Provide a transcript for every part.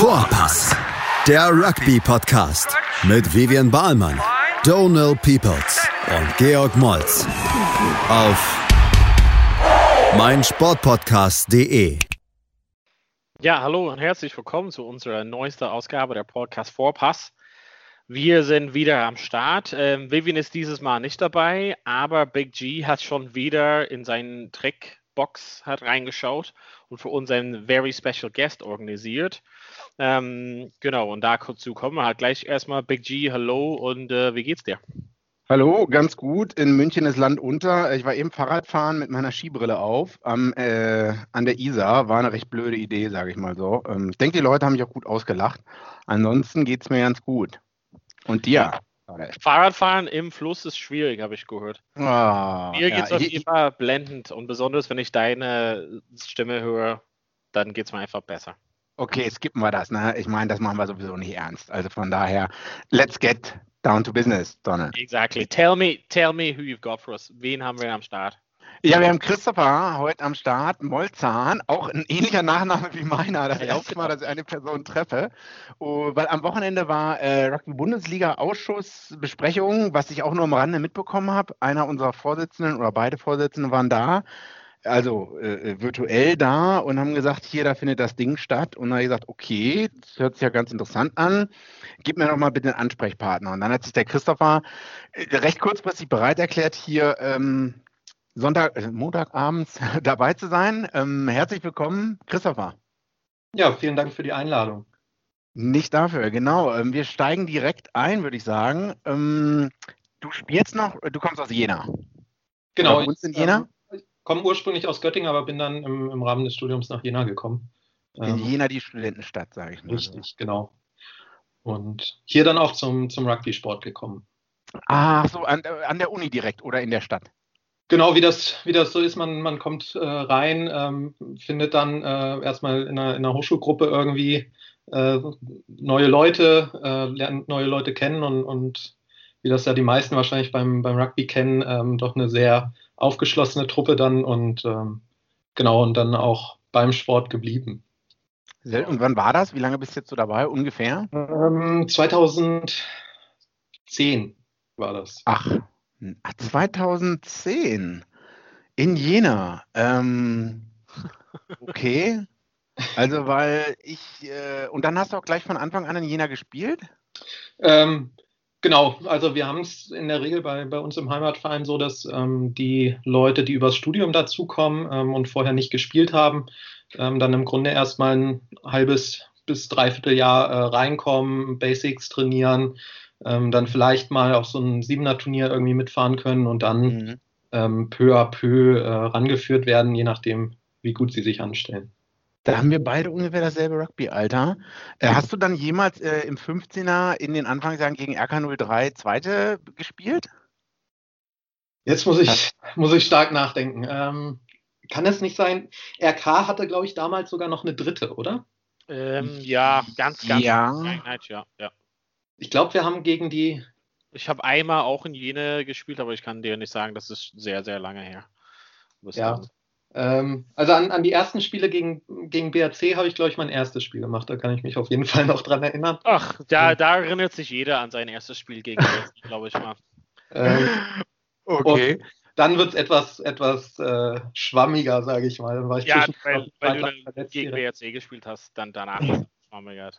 Vorpass, der Rugby-Podcast mit Vivian Bahlmann, Donal Peoples und Georg Moltz auf meinsportpodcast.de. Ja, hallo und herzlich willkommen zu unserer neuesten Ausgabe der Podcast Vorpass. Wir sind wieder am Start. Ähm, Vivian ist dieses Mal nicht dabei, aber Big G hat schon wieder in seinen Trickbox hat reingeschaut und für uns einen very special guest organisiert. Ähm, genau, und dazu kommen wir halt gleich erstmal Big G, hallo und äh, wie geht's dir? Hallo, ganz gut. In München ist Land unter. Ich war eben Fahrradfahren mit meiner Skibrille auf am, äh, an der Isar. War eine recht blöde Idee, sage ich mal so. Ähm, ich denke, die Leute haben mich auch gut ausgelacht. Ansonsten geht es mir ganz gut. Und dir? Fahrradfahren im Fluss ist schwierig, habe ich gehört. Oh, Mir geht es ja, auf jeden Fall blendend und besonders, wenn ich deine Stimme höre, dann geht es mir einfach besser. Okay, skippen wir das. Ne? Ich meine, das machen wir sowieso nicht ernst. Also von daher, let's get down to business, Donald. Exactly. Tell me, tell me who you've got for us. Wen haben wir am Start? Ja, wir haben Christopher heute am Start, Molzahn, auch ein ähnlicher Nachname wie meiner. Das erste Mal, dass ich eine Person treffe. Oh, weil am Wochenende war äh, Rugby-Bundesliga-Ausschussbesprechung, was ich auch nur am Rande mitbekommen habe. Einer unserer Vorsitzenden oder beide Vorsitzenden waren da, also äh, virtuell da und haben gesagt, hier, da findet das Ding statt. Und dann habe ich gesagt, okay, das hört sich ja ganz interessant an. Gib mir doch mal bitte einen Ansprechpartner. Und dann hat sich der Christopher äh, recht kurzfristig bereit erklärt, hier ähm, Sonntag, äh, Montagabends dabei zu sein. Ähm, herzlich willkommen, Christopher. Ja, vielen Dank für die Einladung. Nicht dafür, genau. Ähm, wir steigen direkt ein, würde ich sagen. Ähm, du spielst noch, du kommst aus Jena. Genau. Oder in Jena? Ich ähm, komme ursprünglich aus Göttingen, aber bin dann im, im, Rahmen des Studiums nach Jena gekommen. In ähm, Jena die Studentenstadt, sage ich mal. Richtig, genau. Und hier dann auch zum, zum Rugby-Sport gekommen. Ach so, an, an der Uni direkt oder in der Stadt? Genau, wie das, wie das so ist, man, man kommt äh, rein, ähm, findet dann äh, erstmal in einer, in einer Hochschulgruppe irgendwie äh, neue Leute, äh, lernt neue Leute kennen und, und wie das ja die meisten wahrscheinlich beim, beim Rugby kennen, ähm, doch eine sehr aufgeschlossene Truppe dann und ähm, genau und dann auch beim Sport geblieben. Und wann war das? Wie lange bist du jetzt so dabei ungefähr? 2010 ähm, war das. Ach, 2010 in Jena. Ähm, okay. Also, weil ich, äh, und dann hast du auch gleich von Anfang an in Jena gespielt? Ähm, genau, also wir haben es in der Regel bei, bei uns im Heimatverein so, dass ähm, die Leute, die übers Studium dazukommen ähm, und vorher nicht gespielt haben, ähm, dann im Grunde erstmal ein halbes bis dreiviertel Jahr äh, reinkommen, Basics trainieren, ähm, dann vielleicht mal auf so ein Siebener-Turnier irgendwie mitfahren können und dann mhm. ähm, peu à peu äh, rangeführt werden, je nachdem, wie gut sie sich anstellen. Da haben wir beide ungefähr dasselbe Rugby-Alter. Äh, hast du dann jemals äh, im 15er in den Anfangsjahren gegen RK03 Zweite gespielt? Jetzt muss ich, muss ich stark nachdenken. Ähm, kann es nicht sein? RK hatte, glaube ich, damals sogar noch eine dritte, oder? Ähm, ja, ganz, ganz. Ja. ja, ja. Ich glaube, wir haben gegen die. Ich habe einmal auch in Jene gespielt, aber ich kann dir nicht sagen, das ist sehr, sehr lange her. Ja. Ähm, also an, an, die ersten Spiele gegen, gegen BRC habe ich, glaube ich, mein erstes Spiel gemacht. Da kann ich mich auf jeden Fall noch dran erinnern. Ach, da, da erinnert sich jeder an sein erstes Spiel gegen BRC, glaube ich mal. Ähm, okay. dann wird es etwas, etwas äh, schwammiger, sage ich mal. Dann ja, weil, weil du gegen BRC gespielt hast, dann danach ist es schwammiger.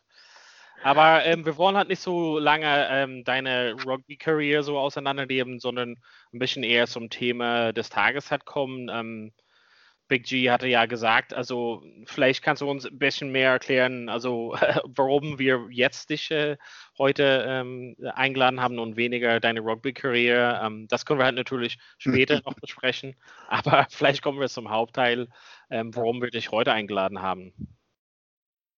Aber ähm, wir wollen halt nicht so lange ähm, deine Rugby-Karriere so auseinandernehmen, sondern ein bisschen eher zum Thema des Tages halt kommen. Ähm, Big G hatte ja gesagt, also vielleicht kannst du uns ein bisschen mehr erklären, also warum wir jetzt dich äh, heute ähm, eingeladen haben und weniger deine Rugby-Karriere. Ähm, das können wir halt natürlich später noch besprechen, aber vielleicht kommen wir zum Hauptteil, ähm, warum wir dich heute eingeladen haben.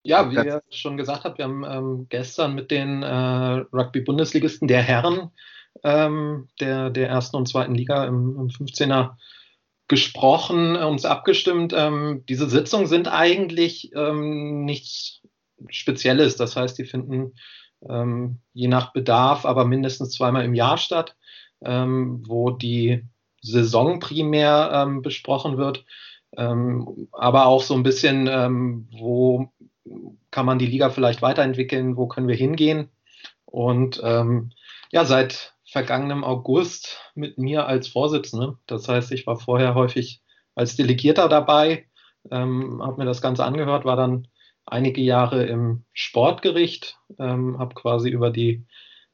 Ja, wie ihr schon gesagt habt, wir haben ähm, gestern mit den äh, Rugby-Bundesligisten der Herren ähm, der, der ersten und zweiten Liga im, im 15er gesprochen, äh, uns abgestimmt. Ähm, diese Sitzungen sind eigentlich ähm, nichts Spezielles. Das heißt, die finden ähm, je nach Bedarf aber mindestens zweimal im Jahr statt, ähm, wo die Saison primär ähm, besprochen wird, ähm, aber auch so ein bisschen, wo kann man die Liga vielleicht weiterentwickeln, wo können wir hingehen. Und ähm, ja, seit vergangenem August mit mir als Vorsitzende. Das heißt, ich war vorher häufig als Delegierter dabei, ähm, habe mir das Ganze angehört, war dann einige Jahre im Sportgericht, ähm, habe quasi über die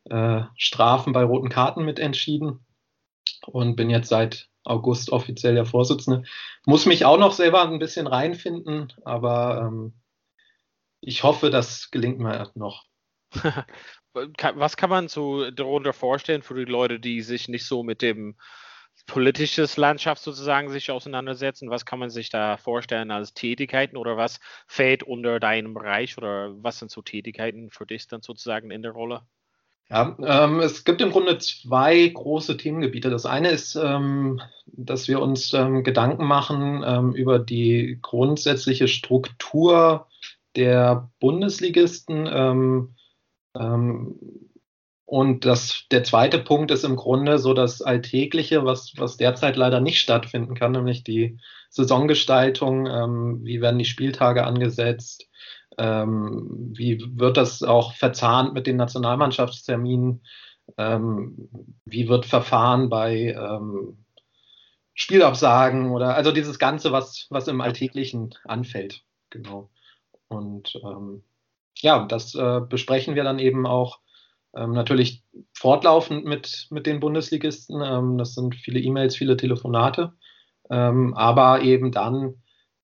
äh, Strafen bei roten Karten mitentschieden und bin jetzt seit August offiziell der Vorsitzende. Muss mich auch noch selber ein bisschen reinfinden, aber ähm, ich hoffe, das gelingt mir noch. Was kann man so darunter vorstellen für die Leute, die sich nicht so mit dem politisches Landschaft sozusagen sich auseinandersetzen? Was kann man sich da vorstellen als Tätigkeiten oder was fällt unter deinem Bereich oder was sind so Tätigkeiten für dich dann sozusagen in der Rolle? Ja, ähm, es gibt im Grunde zwei große Themengebiete. Das eine ist, ähm, dass wir uns ähm, Gedanken machen ähm, über die grundsätzliche Struktur der Bundesligisten. Ähm, ähm, und das, der zweite Punkt ist im Grunde so das Alltägliche, was, was derzeit leider nicht stattfinden kann, nämlich die Saisongestaltung. wie werden die Spieltage angesetzt? Ähm, wie wird das auch verzahnt mit den Nationalmannschaftsterminen? Ähm, wie wird verfahren bei ähm, Spielabsagen oder also dieses Ganze, was, was im Alltäglichen anfällt. Genau. Und ähm, ja, das äh, besprechen wir dann eben auch ähm, natürlich fortlaufend mit, mit den Bundesligisten. Ähm, das sind viele E-Mails, viele Telefonate, aber eben dann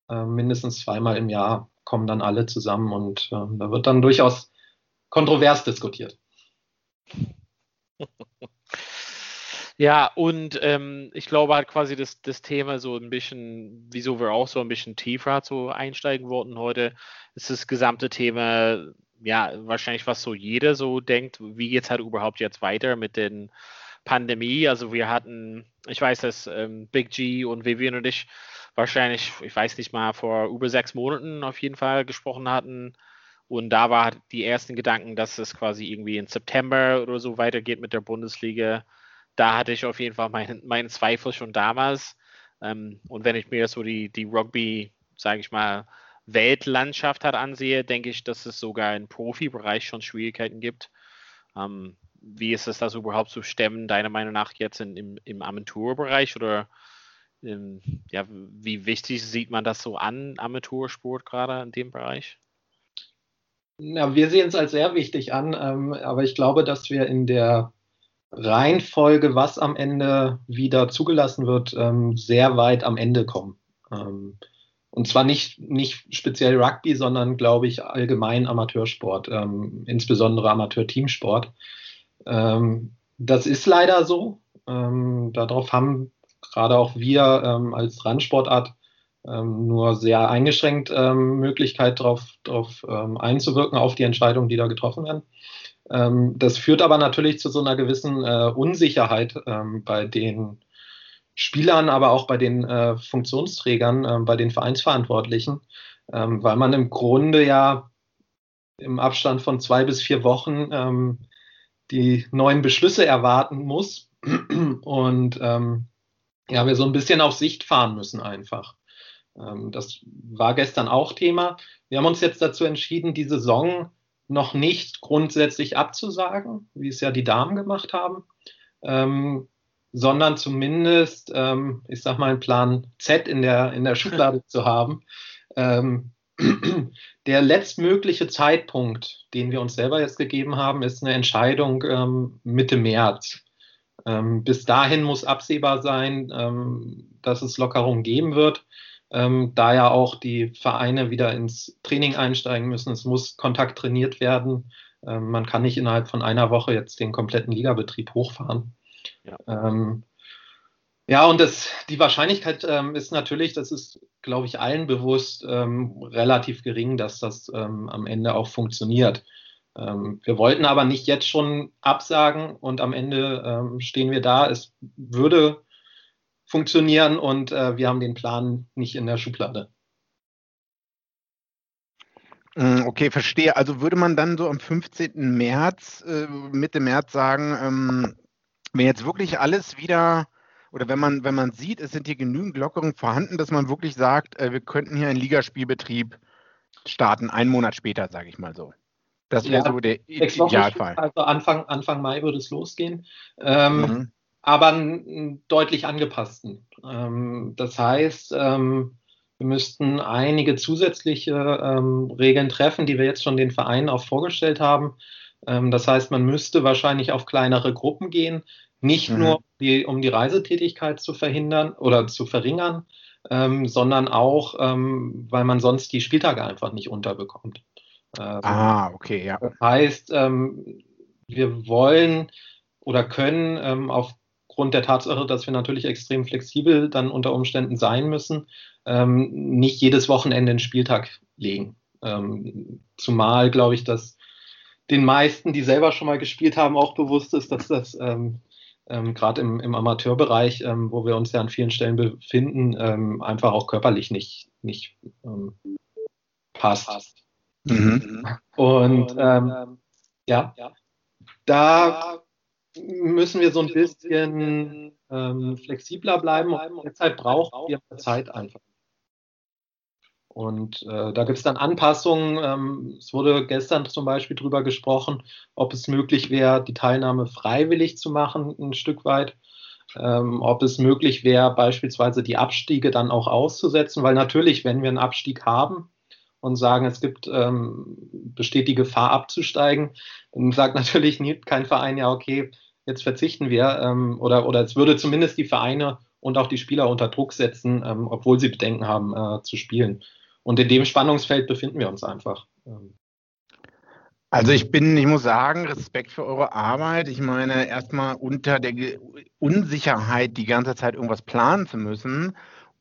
äh, mindestens zweimal im Jahr kommen dann alle zusammen und äh, da wird dann durchaus kontrovers diskutiert. Ja, und ähm, ich glaube halt quasi das, das Thema so ein bisschen, wieso wir auch so ein bisschen tiefer so einsteigen wollten heute, ist das gesamte Thema, ja, wahrscheinlich was so jeder so denkt, wie geht es halt überhaupt jetzt weiter mit den Pandemie? Also wir hatten, ich weiß, dass ähm, Big G und Vivian und ich wahrscheinlich, ich weiß nicht mal, vor über sechs Monaten auf jeden Fall gesprochen hatten. Und da war die ersten Gedanken, dass es quasi irgendwie im September oder so weitergeht mit der Bundesliga. Da hatte ich auf jeden Fall meinen mein Zweifel schon damals. Ähm, und wenn ich mir so die, die Rugby, sage ich mal, Weltlandschaft hat ansehe, denke ich, dass es sogar im Profibereich schon Schwierigkeiten gibt. Ähm, wie ist es das überhaupt zu stemmen, deiner Meinung nach jetzt in, im, im Amateurbereich oder ähm, ja, wie wichtig sieht man das so an, Amateursport gerade in dem Bereich? Ja, wir sehen es als sehr wichtig an, ähm, aber ich glaube, dass wir in der Reihenfolge, was am Ende wieder zugelassen wird, ähm, sehr weit am Ende kommen. Ähm, und zwar nicht, nicht speziell Rugby, sondern, glaube ich, allgemein Amateursport, ähm, insbesondere Amateur-Teamsport. Ähm, das ist leider so. darauf haben gerade auch wir ähm, als Randsportart ähm, nur sehr eingeschränkt ähm, Möglichkeit darauf drauf, ähm, einzuwirken auf die Entscheidungen, die da getroffen werden. Ähm, das führt aber natürlich zu so einer gewissen äh, Unsicherheit ähm, bei den Spielern, aber auch bei den äh, Funktionsträgern, äh, bei den Vereinsverantwortlichen, weil man im Grunde ja im Abstand von zwei bis vier Wochen die neuen Beschlüsse erwarten muss. Und ähm, ja, wir so ein bisschen auf Sicht fahren müssen einfach. Ähm, das war gestern auch Thema. Wir haben uns jetzt dazu entschieden, die Saison noch nicht grundsätzlich abzusagen, wie es ja die Damen gemacht haben, ähm, sondern zumindest, ähm, ich sag mal, einen Plan Z in der, in der Schublade zu haben. Ähm, der letztmögliche Zeitpunkt, den wir uns selber jetzt gegeben haben, ist eine Entscheidung ähm, Mitte März. Ähm, bis dahin muss absehbar sein, ähm, dass es Lockerungen geben wird, ähm, da ja auch die Vereine wieder ins Training einsteigen müssen. Es muss Kontakt trainiert werden. Ähm, man kann nicht innerhalb von einer Woche jetzt den kompletten Ligabetrieb hochfahren. Ja. Ähm, ja, und das, die Wahrscheinlichkeit ähm, ist natürlich, das ist, glaube ich, allen bewusst, relativ gering, dass das am Ende auch funktioniert. Ähm, wir wollten aber nicht jetzt schon absagen und am Ende ähm, stehen wir da. Es würde funktionieren und äh, wir haben den Plan nicht in der Schublade. Hm, okay, verstehe. Also würde man dann so am 15. März, äh, Mitte März sagen, ähm, wenn jetzt wirklich alles wieder oder wenn man, wenn man sieht, es sind hier genügend Lockerungen vorhanden, dass man wirklich sagt, äh, wir könnten hier einen Ligaspielbetrieb starten, einen Monat später, sage ich mal so. Das wäre ja, so der Idealfall. Also Anfang, Anfang Mai würde es losgehen. Ähm, mhm. Aber einen deutlich angepassten. Ähm, das heißt, ähm, wir müssten einige zusätzliche ähm, Regeln treffen, die wir jetzt schon den Vereinen auch vorgestellt haben. Das heißt, man müsste wahrscheinlich auf kleinere Gruppen gehen, nicht mhm. nur die, um die Reisetätigkeit zu verhindern oder zu verringern, sondern auch, weil man sonst die Spieltage einfach nicht unterbekommt. Ah, okay, ja. Das heißt, wir wollen oder können ähm, aufgrund der Tatsache, dass wir natürlich extrem flexibel dann unter Umständen sein müssen, ähm, nicht jedes Wochenende einen Spieltag legen. zumal, glaube ich, dass den meisten, die selber schon mal gespielt haben, auch bewusst ist, dass das ähm, ähm, gerade im, im, Amateurbereich, ähm, wo wir uns ja an vielen Stellen befinden, ähm, einfach auch körperlich nicht, nicht ähm, passt. Mhm. Und ähm, ja, da müssen wir so ein bisschen flexibler bleiben und deshalb brauchen wir Zeit einfach. Und äh, da gibt es dann Anpassungen. Ähm, es wurde gestern zum Beispiel darüber gesprochen, ob es möglich wäre, die Teilnahme freiwillig zu machen, ein Stück weit. Ähm, ob es möglich wäre, beispielsweise die Abstiege dann auch auszusetzen, weil natürlich, wenn wir einen Abstieg haben und sagen, es gibt, ähm, besteht die Gefahr abzusteigen, dann sagt natürlich kein Verein, ja, okay, jetzt verzichten wir, ähm, oder, oder es würde zumindest die Vereine und auch die Spieler unter Druck setzen, ähm, obwohl sie Bedenken haben äh, zu spielen. Und in dem Spannungsfeld befinden wir uns einfach. Also ich bin, ich muss sagen, Respekt für eure Arbeit. Ich meine, erstmal unter der Unsicherheit die ganze Zeit irgendwas planen zu müssen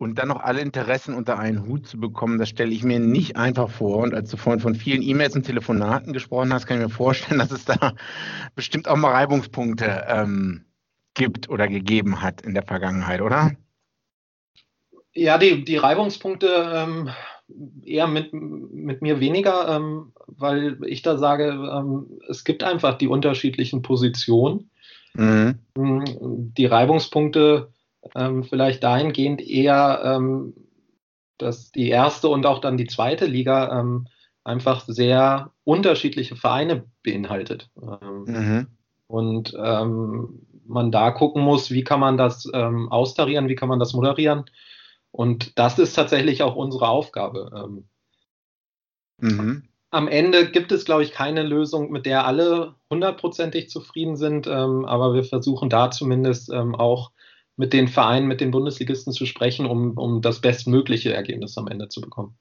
und dann noch alle Interessen unter einen Hut zu bekommen, das stelle ich mir nicht einfach vor. Und als du vorhin von vielen E-Mails und Telefonaten gesprochen hast, kann ich mir vorstellen, dass es da bestimmt auch mal Reibungspunkte ähm, gibt oder gegeben hat in der Vergangenheit, oder? Ja, die, die Reibungspunkte ähm, eher mit, mit mir weniger, ähm, weil ich da sage, ähm, es gibt einfach die unterschiedlichen Positionen. Mhm. Die Reibungspunkte ähm, vielleicht dahingehend eher, ähm, dass die erste und auch dann die zweite Liga ähm, einfach sehr unterschiedliche Vereine beinhaltet. Ähm, mhm. Und man da gucken muss, wie kann man das austarieren, wie kann man das moderieren und das ist tatsächlich auch unsere Aufgabe. Ähm, mhm. Am Ende gibt es, glaube ich, keine Lösung, mit der alle hundertprozentig zufrieden sind, ähm, aber wir versuchen da zumindest ähm, auch mit den Vereinen, mit den Bundesligisten zu sprechen, um, um das bestmögliche Ergebnis am Ende zu bekommen.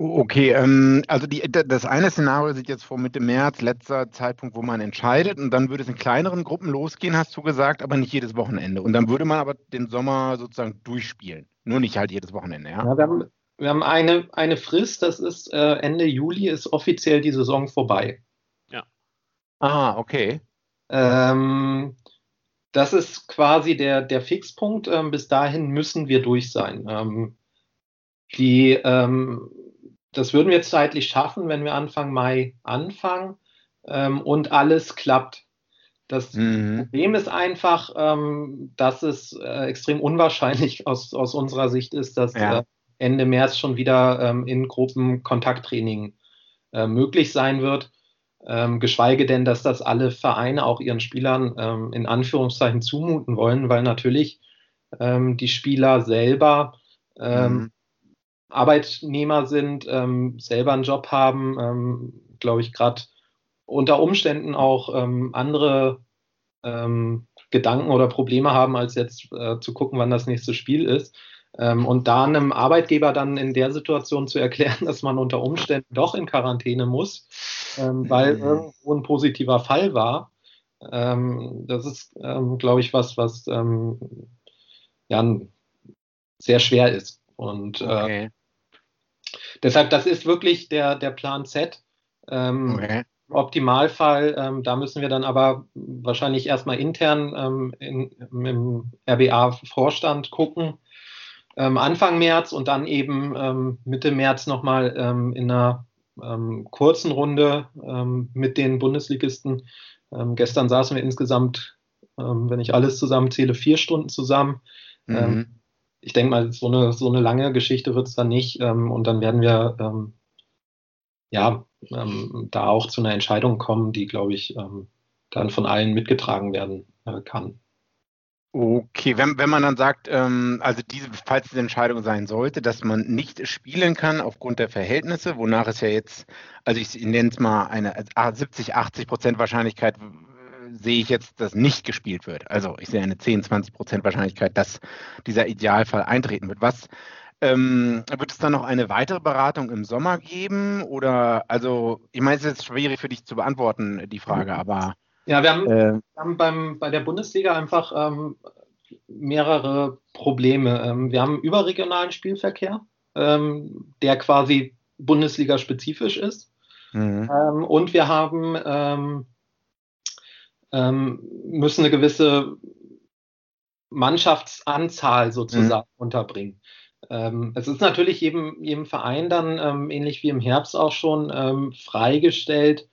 Okay, ähm, also die, das eine Szenario sieht jetzt vor Mitte März, letzter Zeitpunkt, wo man entscheidet, und dann würde es in kleineren Gruppen losgehen, hast du gesagt, aber nicht jedes Wochenende. Und dann würde man aber den Sommer sozusagen durchspielen. Nur nicht halt jedes Wochenende, ja? ja wir haben, wir haben eine, eine Frist, das ist äh, Ende Juli, ist offiziell die Saison vorbei. Ja. Ah, okay. Ähm, das ist quasi der, der Fixpunkt. Ähm, bis dahin müssen wir durch sein. Ähm, die ähm, das würden wir zeitlich schaffen, wenn wir Anfang Mai anfangen ähm, und alles klappt. Das mhm. Problem ist einfach, ähm, dass es äh, extrem unwahrscheinlich aus, aus unserer Sicht ist, dass ja. äh, Ende März schon wieder ähm, in Gruppen Kontakttraining äh, möglich sein wird. Ähm, geschweige denn, dass das alle Vereine auch ihren Spielern ähm, in Anführungszeichen zumuten wollen, weil natürlich ähm, die Spieler selber mhm. Arbeitnehmer sind, ähm, selber einen Job haben, ähm, glaube ich, gerade unter Umständen auch ähm, andere ähm, Gedanken oder Probleme haben, als jetzt äh, zu gucken, wann das nächste Spiel ist. Ähm, und da einem Arbeitgeber dann in der Situation zu erklären, dass man unter Umständen doch in Quarantäne muss, ähm, weil mhm. irgendwo ein positiver Fall war, das ist, glaube ich, was, was ja, sehr schwer ist. Und äh, okay. äh, Deshalb, das ist wirklich der, der Plan Z. Ähm, okay. Im Optimalfall, ähm, da müssen wir dann aber wahrscheinlich erstmal intern ähm, in, im RBA-Vorstand gucken. Ähm, Anfang März und dann eben ähm, Mitte März nochmal ähm, in einer kurzen Runde mit den Bundesligisten. gestern saßen wir insgesamt, wenn ich alles zusammenzähle, vier Stunden zusammen. Mhm ich denke mal, so eine, so eine lange Geschichte wird es dann nicht. Ähm, und dann werden wir ähm, ja, ähm, da auch zu einer Entscheidung kommen, die, glaube ich, ähm, dann von allen mitgetragen werden äh, kann. Okay, wenn, wenn man dann sagt, ähm, also diese, falls diese Entscheidung sein sollte, dass man nicht spielen kann aufgrund der Verhältnisse, wonach es ja jetzt, also ich nenne es mal eine 70, 80 Prozent Wahrscheinlichkeit sehe ich jetzt, dass nicht gespielt wird. Also ich sehe eine 10, 20 Prozent Wahrscheinlichkeit, dass dieser Idealfall eintreten wird. Was ähm, wird es dann noch eine weitere Beratung im Sommer geben? Oder also, ich meine, es ist jetzt schwierig für dich zu beantworten, die Frage, aber. Ja, wir haben, äh, wir haben beim, bei der Bundesliga einfach ähm, mehrere Probleme. Ähm, wir haben überregionalen Spielverkehr, ähm, der quasi Bundesliga-spezifisch ist. Mhm. Ähm, und wir haben ähm, ähm, müssen eine gewisse Mannschaftsanzahl sozusagen mhm. unterbringen. Ähm, es ist natürlich jedem, jedem Verein dann, ähm, ähnlich wie im Herbst auch schon, ähm, freigestellt.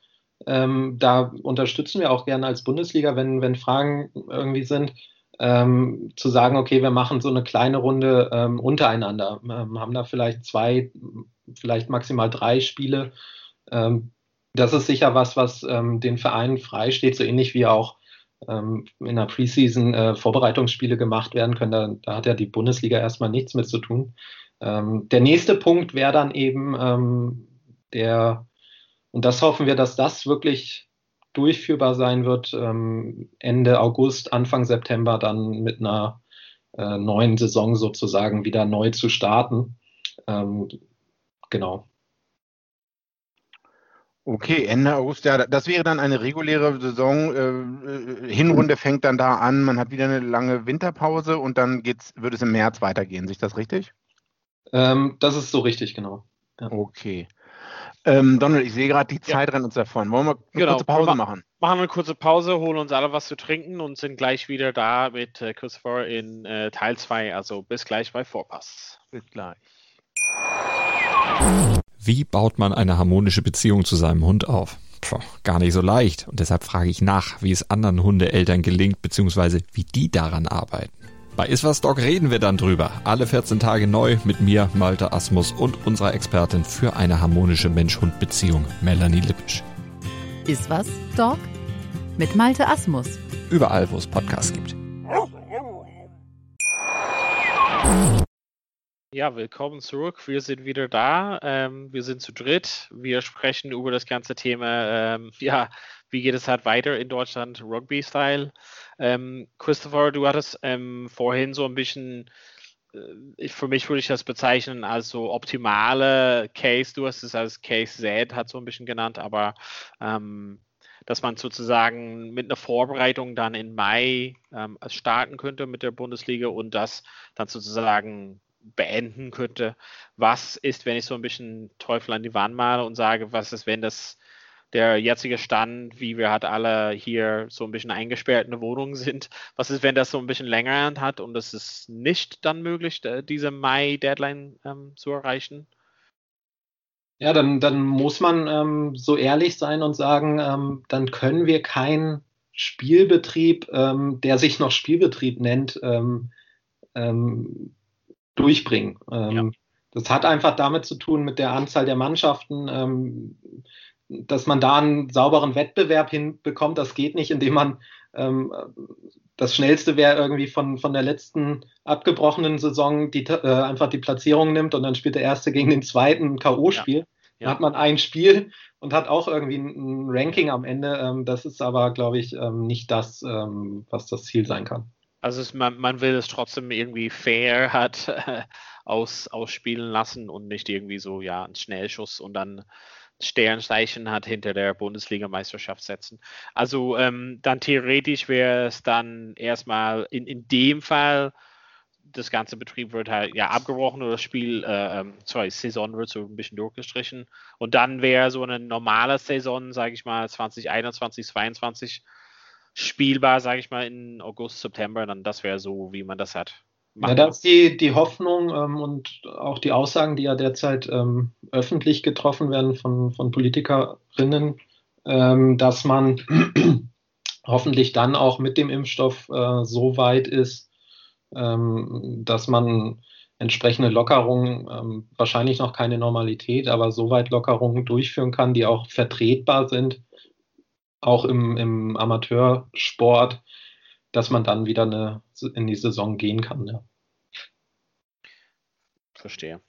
Ähm, da unterstützen wir auch gerne als Bundesliga, wenn, wenn Fragen irgendwie sind, ähm, zu sagen, okay, wir machen so eine kleine Runde ähm, untereinander, haben da vielleicht zwei, vielleicht maximal drei Spiele. das ist sicher was, was den Vereinen freisteht, so ähnlich wie auch ähm, in der Preseason äh, Vorbereitungsspiele gemacht werden können. Da, da, hat ja die Bundesliga erstmal nichts mit zu tun. Ähm, der nächste Punkt wäre dann eben ähm, der, und das hoffen wir, dass das wirklich durchführbar sein wird, ähm, Ende August, Anfang September dann mit einer äh, neuen Saison sozusagen wieder neu zu starten. Ähm, genau. Okay, Ende August, ja, das wäre dann eine reguläre Saison. Äh, Hinrunde fängt dann da an, man hat wieder eine lange Winterpause und dann geht's, wird es im März weitergehen. Ist das richtig? Ähm, das ist so richtig, genau. Ja. Okay. Ähm, Donald, ich sehe gerade, die Zeit ja. rennt uns davon. Wollen wir eine genau. kurze Pause wir machen? Machen eine kurze Pause, holen uns alle was zu trinken und sind gleich wieder da mit äh, Christopher in äh, Teil 2. Also bis gleich bei Vorpass. Bis gleich. Wie baut man eine harmonische Beziehung zu seinem Hund auf? Puh, gar nicht so leicht. Und deshalb frage ich nach, wie es anderen Hundeeltern gelingt, beziehungsweise wie die daran arbeiten. Bei Iswas Dog reden wir dann drüber. Alle 14 Tage neu mit mir, Malte Asmus und unserer Expertin für eine harmonische Mensch-Hund-Beziehung, Melanie Lippisch. Iswas Dog mit Malte Asmus. Überall, wo es Podcasts gibt. Ja, willkommen zurück. Wir sind wieder da. Ähm, wir sind zu dritt. Wir sprechen über das ganze Thema, ähm, ja, wie geht es halt weiter in Deutschland, Rugby-Style. Ähm, Christopher, du hattest ähm, vorhin so ein bisschen, äh, für mich würde ich das bezeichnen als so optimale Case. Du hast es als Case Z, hat so ein bisschen genannt, aber ähm, dass man sozusagen mit einer Vorbereitung dann im Mai ähm, starten könnte mit der Bundesliga und das dann sozusagen beenden könnte. Was ist, wenn ich so ein bisschen Teufel an die Wand male und sage, was ist, wenn das der jetzige Stand, wie wir halt alle hier so ein bisschen eingesperrt in der Wohnung sind, was ist, wenn das so ein bisschen länger hat und es ist nicht dann möglich, diese Mai-Deadline ähm, zu erreichen? Ja, dann, dann muss man ähm, so ehrlich sein und sagen, ähm, dann können wir keinen Spielbetrieb, ähm, der sich noch Spielbetrieb nennt, ähm, ähm, durchbringen. Ja. Das hat einfach damit zu tun mit der Anzahl der Mannschaften, dass man da einen sauberen Wettbewerb hinbekommt. Das geht nicht, indem man ähm, das Schnellste wäre irgendwie von, von der letzten abgebrochenen Saison die, äh, einfach die Platzierung nimmt und dann spielt der Erste gegen den Zweiten K.O.-Spiel. Ja. Ja. Dann hat man ein Spiel und hat auch irgendwie ein, Ranking am Ende. Ähm, das ist aber, glaube ich, ähm, nicht das, ähm, was das Ziel sein kann. Also es, man, man, will es trotzdem irgendwie fair hat äh, aus, ausspielen lassen und nicht irgendwie so, ja, ein Schnellschuss und dann Sternzeichen hat hinter der Bundesliga-Meisterschaft setzen. Also ähm, dann theoretisch wäre es dann erstmal in, in dem Fall, das ganze Betrieb wird halt ja abgebrochen oder das Spiel, äh, ähm, sorry, Saison wird so ein bisschen durchgestrichen. Und dann wäre so eine normale Saison, sage ich mal, 2021, 2022 spielbar, sage ich mal, in August, September, dann das wäre so, wie man das hat. Ja, da ist die, die Hoffnung ähm, und auch die Aussagen, die ja derzeit ähm, öffentlich getroffen werden von, von Politikerinnen, ähm, dass man hoffentlich dann auch mit dem Impfstoff äh, so weit ist, ähm, dass man entsprechende Lockerungen, ähm, wahrscheinlich noch keine Normalität, aber soweit Lockerungen durchführen kann, die auch vertretbar sind, auch im, im Amateursport, dass man dann wieder eine, in die Saison gehen kann. Ja. Verstehe.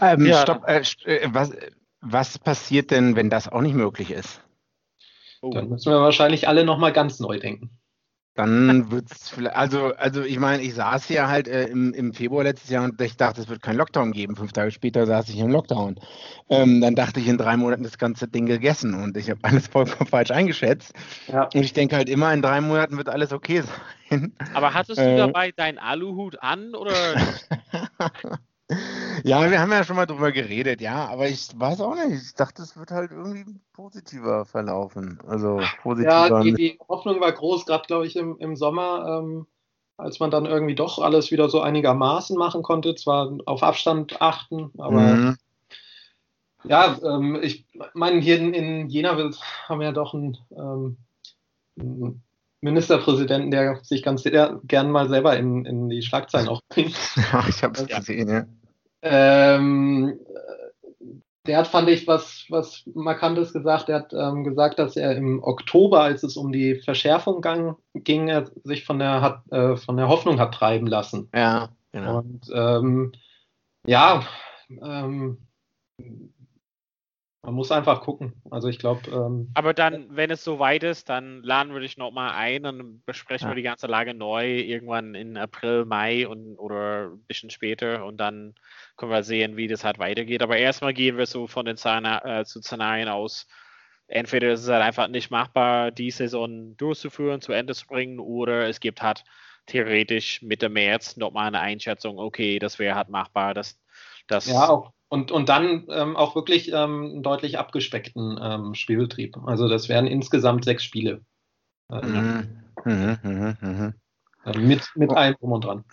Ähm, ja. Stopp, äh, äh, was, was passiert denn, wenn das auch nicht möglich ist? Oh. Dann müssen wir wahrscheinlich alle nochmal ganz neu denken. Dann wird es vielleicht, also, also ich meine, ich saß hier halt äh, im, im Februar letztes Jahr und ich dachte, es wird keinen Lockdown geben. Fünf Tage später saß ich im Lockdown. Ähm, dann dachte ich, in drei Monaten das ganze Ding gegessen und ich habe alles vollkommen falsch eingeschätzt. Ja. Und ich denke halt immer, in drei Monaten wird alles okay sein. Aber hattest du äh, dabei deinen Aluhut an oder? Ja, wir haben ja schon mal drüber geredet, ja, aber ich weiß auch nicht. Ich dachte, es wird halt irgendwie positiver verlaufen. Also positiver. Ja, die, die Hoffnung war groß, gerade glaube ich im, im Sommer, ähm, als man dann irgendwie doch alles wieder so einigermaßen machen konnte, zwar auf Abstand achten, aber mhm. ja, ähm, ich meine, hier in, in Jena haben wir ja doch einen, ähm, einen Ministerpräsidenten, der sich ganz sehr, gern mal selber in, in die Schlagzeilen auch bringt. Ja, ich habe es gesehen, ja. Ähm, der hat, fand ich, was, was Markantes gesagt. Er hat ähm, gesagt, dass er im Oktober, als es um die Verschärfung gang, ging, er sich von der, hat, äh, von der Hoffnung hat treiben lassen. Ja, genau. Und ähm, ja, ähm, man muss einfach gucken. Also ich glaube. Ähm, Aber dann, wenn es soweit ist, dann laden wir dich nochmal ein und besprechen ja. wir die ganze Lage neu irgendwann in April, Mai und oder ein bisschen später und dann können wir sehen, wie das halt weitergeht. Aber erstmal gehen wir so von den Szena äh, zu Szenarien aus. Entweder ist es halt einfach nicht machbar, die Saison durchzuführen, zu Ende zu bringen, oder es gibt halt theoretisch Mitte März nochmal eine Einschätzung, okay, das wäre halt machbar, das, das ja, auch und, und dann ähm, auch wirklich ähm, einen deutlich abgespeckten ähm, Spielbetrieb. Also das wären insgesamt sechs Spiele. Äh, mhm. Mhm, mh, mh. Äh, mit, mit allem drum und dran.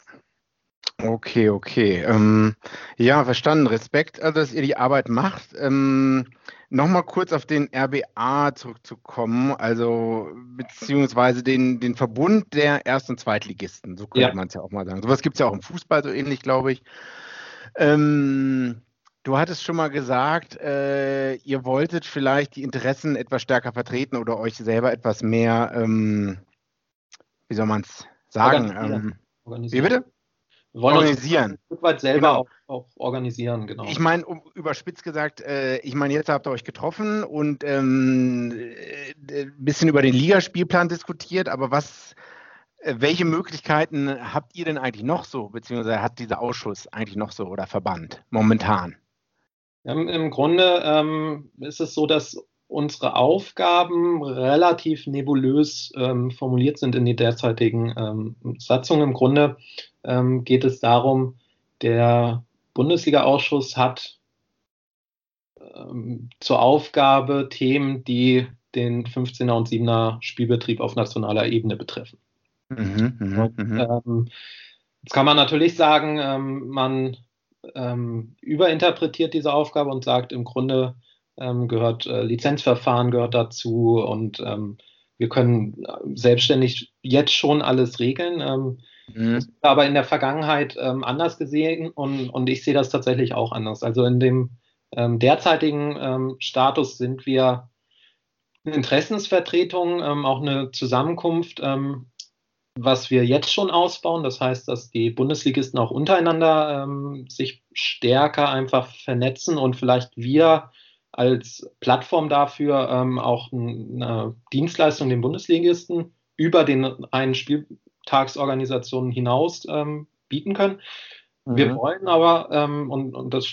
Okay, okay. Ähm, ja, verstanden. Respekt, also dass ihr die Arbeit macht. Ähm, Nochmal kurz auf den RBA zurückzukommen, also beziehungsweise den, den Verbund der Erst- und Zweitligisten, so könnte ja. man es ja auch mal sagen. Sowas gibt es ja auch im Fußball so ähnlich, glaube ich. Ähm, Du hattest schon mal gesagt, äh, ihr wolltet vielleicht die Interessen etwas stärker vertreten oder euch selber etwas mehr, ähm, wie soll man es sagen? Organisieren. Ähm, organisieren. Wie bitte? Wollen organisieren. ein Stück weit selber genau. auch, auch, organisieren, genau. Ich meine, um, überspitzt gesagt, äh, ich meine, jetzt habt ihr euch getroffen und ähm, äh, ein bisschen über den Ligaspielplan diskutiert, aber was, äh, welche Möglichkeiten habt ihr denn eigentlich noch so, beziehungsweise hat dieser Ausschuss eigentlich noch so oder Verband momentan? Im, im Grunde ähm, ist es so, dass unsere Aufgaben relativ nebulös ähm, formuliert sind in die derzeitigen ähm, Satzung. Im Grunde ähm, geht es darum, der Bundesliga-Ausschuss hat ähm, zur Aufgabe Themen, die den 15er und 7er Spielbetrieb auf nationaler Ebene betreffen. Mhm, mh, und, mh. Ähm, jetzt kann man natürlich sagen, ähm, man ähm, überinterpretiert diese Aufgabe und sagt, im Grunde ähm, gehört äh, Lizenzverfahren gehört dazu und ähm, wir können selbstständig jetzt schon alles regeln. Ähm, mhm. Aber in der Vergangenheit ähm, anders gesehen und, und ich sehe das tatsächlich auch anders. Also in dem ähm, derzeitigen Status sind wir eine Interessensvertretung, auch eine Zusammenkunft was wir jetzt schon ausbauen. Das heißt, dass die Bundesligisten auch untereinander ähm, sich stärker einfach vernetzen und vielleicht wir als Plattform dafür ähm, auch eine Dienstleistung den Bundesligisten über den einen Spieltagsorganisationen hinaus ähm, bieten können. Mhm. Wir wollen aber, ähm, und, und das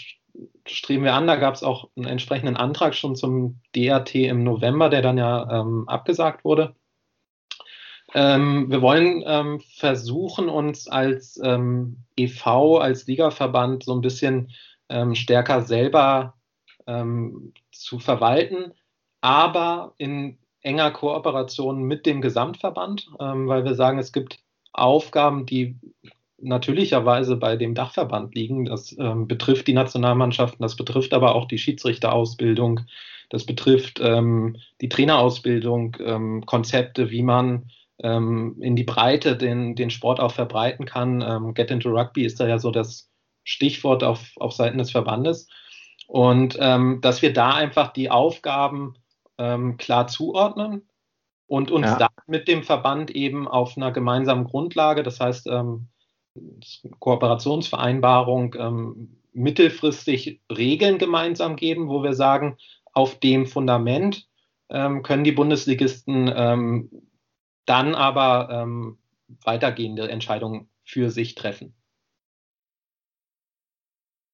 streben wir an, da gab es auch einen entsprechenden Antrag schon zum DRT im November, der dann ja ähm, abgesagt wurde ähm, wir wollen ähm, versuchen, uns als ähm, EV, als Ligaverband so ein bisschen stärker selber zu verwalten, aber in enger Kooperation mit dem Gesamtverband, ähm, weil wir sagen, es gibt Aufgaben, die natürlicherweise bei dem Dachverband liegen. Das betrifft die Nationalmannschaften, das betrifft aber auch die Schiedsrichterausbildung, das betrifft die Trainerausbildung, Konzepte, wie man ähm, in die Breite den, den Sport auch verbreiten kann. Ähm, Get into Rugby ist da ja so das Stichwort auf, auf Seiten des Verbandes. Und ähm, dass wir da einfach die Aufgaben ähm, klar zuordnen und uns ja. da mit dem Verband eben auf einer gemeinsamen Grundlage, das heißt ähm, Kooperationsvereinbarung, ähm, mittelfristig Regeln gemeinsam geben, wo wir sagen, auf dem Fundament ähm, können die Bundesligisten ähm, dann aber ähm, weitergehende Entscheidungen für sich treffen.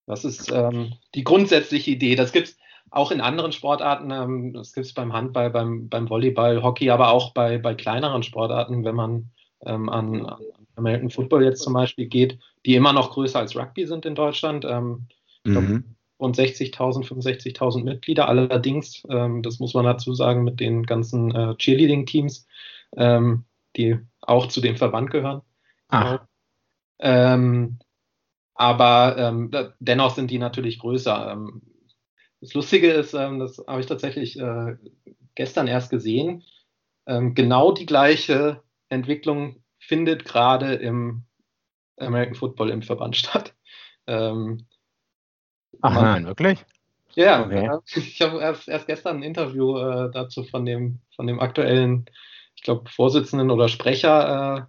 Das ist ähm, die grundsätzliche Idee. Das gibt es auch in anderen Sportarten. Ähm, das gibt es beim Handball, beim, beim Volleyball, Hockey, aber auch bei, bei kleineren Sportarten, wenn man ähm, an, an, American Football jetzt zum Beispiel geht, die immer noch größer als Rugby sind in Deutschland. Ähm, mhm. Und 60.000, 65.000 Mitglieder. Allerdings, ähm, das muss man dazu sagen, mit den ganzen äh, Cheerleading-Teams, ähm, die auch zu dem Verband gehören. Ah. Ähm, aber ähm, dennoch sind die natürlich größer. Das Lustige ist, ähm, das habe ich tatsächlich äh, gestern erst gesehen, ähm, genau die gleiche Entwicklung findet gerade im American Football im Verband statt. Ähm, Ach nein, wirklich? Ja, okay. Äh, ich habe erst, erst, gestern ein Interview äh, dazu von dem, von dem aktuellen, ich glaube, Vorsitzenden oder Sprecher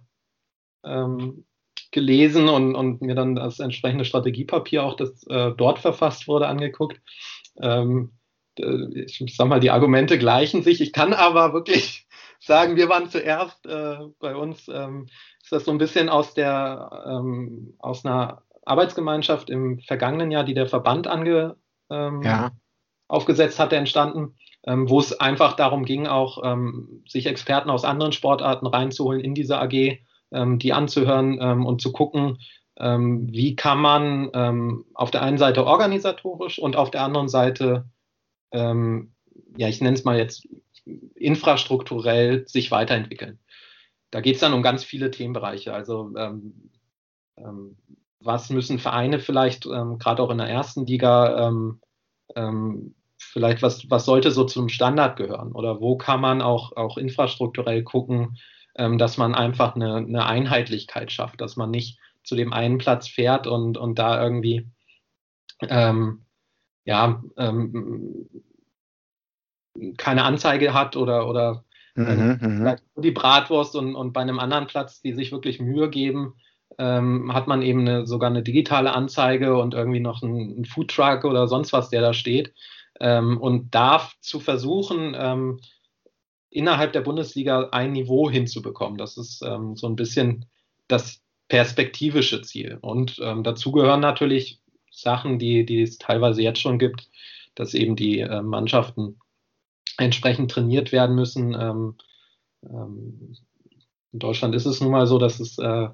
äh, ähm, gelesen und, und, mir dann das entsprechende Strategiepapier auch, das äh, dort verfasst wurde, angeguckt. Ähm, ich sag mal, die Argumente gleichen sich. Ich kann aber wirklich sagen, wir waren zuerst äh, bei uns, ähm, ist das so ein bisschen aus der ähm, aus einer Arbeitsgemeinschaft im vergangenen Jahr, die der Verband ange, ähm, ja. aufgesetzt hatte, entstanden, ähm, wo es einfach darum ging, auch ähm, sich Experten aus anderen Sportarten reinzuholen in diese AG, ähm, die anzuhören und zu gucken, wie kann man auf der einen Seite organisatorisch und auf der anderen Seite ja, ich nenne es mal jetzt infrastrukturell sich weiterentwickeln. Da geht es dann um ganz viele Themenbereiche. Also ähm, ähm, was müssen Vereine vielleicht ähm, gerade auch in der ersten Liga ähm, ähm, vielleicht was, was sollte so zum Standard gehören oder wo kann man auch, auch infrastrukturell gucken, ähm, dass man einfach eine, eine Einheitlichkeit schafft, dass man nicht zu dem einen Platz fährt und, und da irgendwie ja, ähm, keine Anzeige hat oder, oder mhm, mhm. die Bratwurst und, und bei einem anderen Platz, die sich wirklich Mühe geben, ähm, hat man eben eine, sogar eine digitale Anzeige und irgendwie noch einen, einen Foodtruck oder sonst was, der da steht. Ähm, und darf zu versuchen, ähm, innerhalb der Bundesliga ein Niveau hinzubekommen. Das ist ähm, so ein bisschen das perspektivische Ziel. Und ähm, dazu gehören natürlich Sachen, die, die es teilweise jetzt schon gibt, dass eben die äh, Mannschaften entsprechend trainiert werden müssen. Ähm, ähm, in Deutschland ist es nun mal so, dass es äh,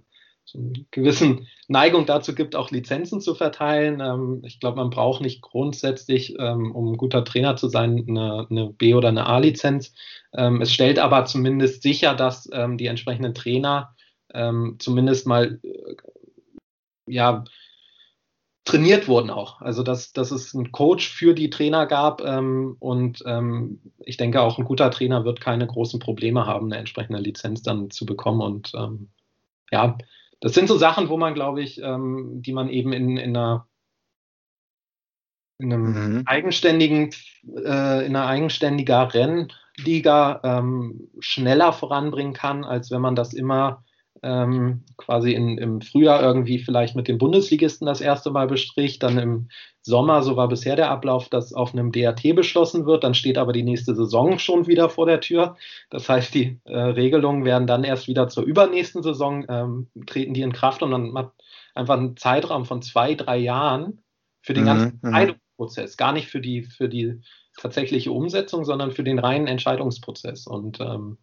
so eine gewisse Neigung dazu gibt, auch Lizenzen zu verteilen. Ähm, ich glaube, man braucht nicht grundsätzlich, ähm, um ein guter Trainer zu sein, eine, eine B- oder eine A-Lizenz. Ähm, es stellt aber zumindest sicher, dass ähm, die entsprechenden Trainer zumindest mal äh, ja, trainiert wurden auch. Also dass, dass es einen Coach für die Trainer gab ähm, und ähm, ich denke auch ein guter Trainer wird keine großen Probleme haben, eine entsprechende Lizenz dann zu bekommen. Und ähm, ja, das sind so Sachen, wo man, glaube ich, ähm, die man eben in, in einer in einem mhm. eigenständigen, äh, in einer eigenständiger Rennliga ähm, schneller voranbringen kann, als wenn man das immer ähm, quasi in, im Frühjahr irgendwie vielleicht mit den Bundesligisten das erste Mal bestricht, dann im Sommer, so war bisher der Ablauf, dass auf einem DAT beschlossen wird, dann steht aber die nächste Saison schon wieder vor der Tür. Das heißt, die äh, Regelungen werden dann erst wieder zur übernächsten Saison ähm, treten die in Kraft und dann hat einfach einen Zeitraum von zwei, drei Jahren für den mhm, ganzen mhm. Entscheidungsprozess, gar nicht für die, für die tatsächliche Umsetzung, sondern für den reinen Entscheidungsprozess. Und ähm,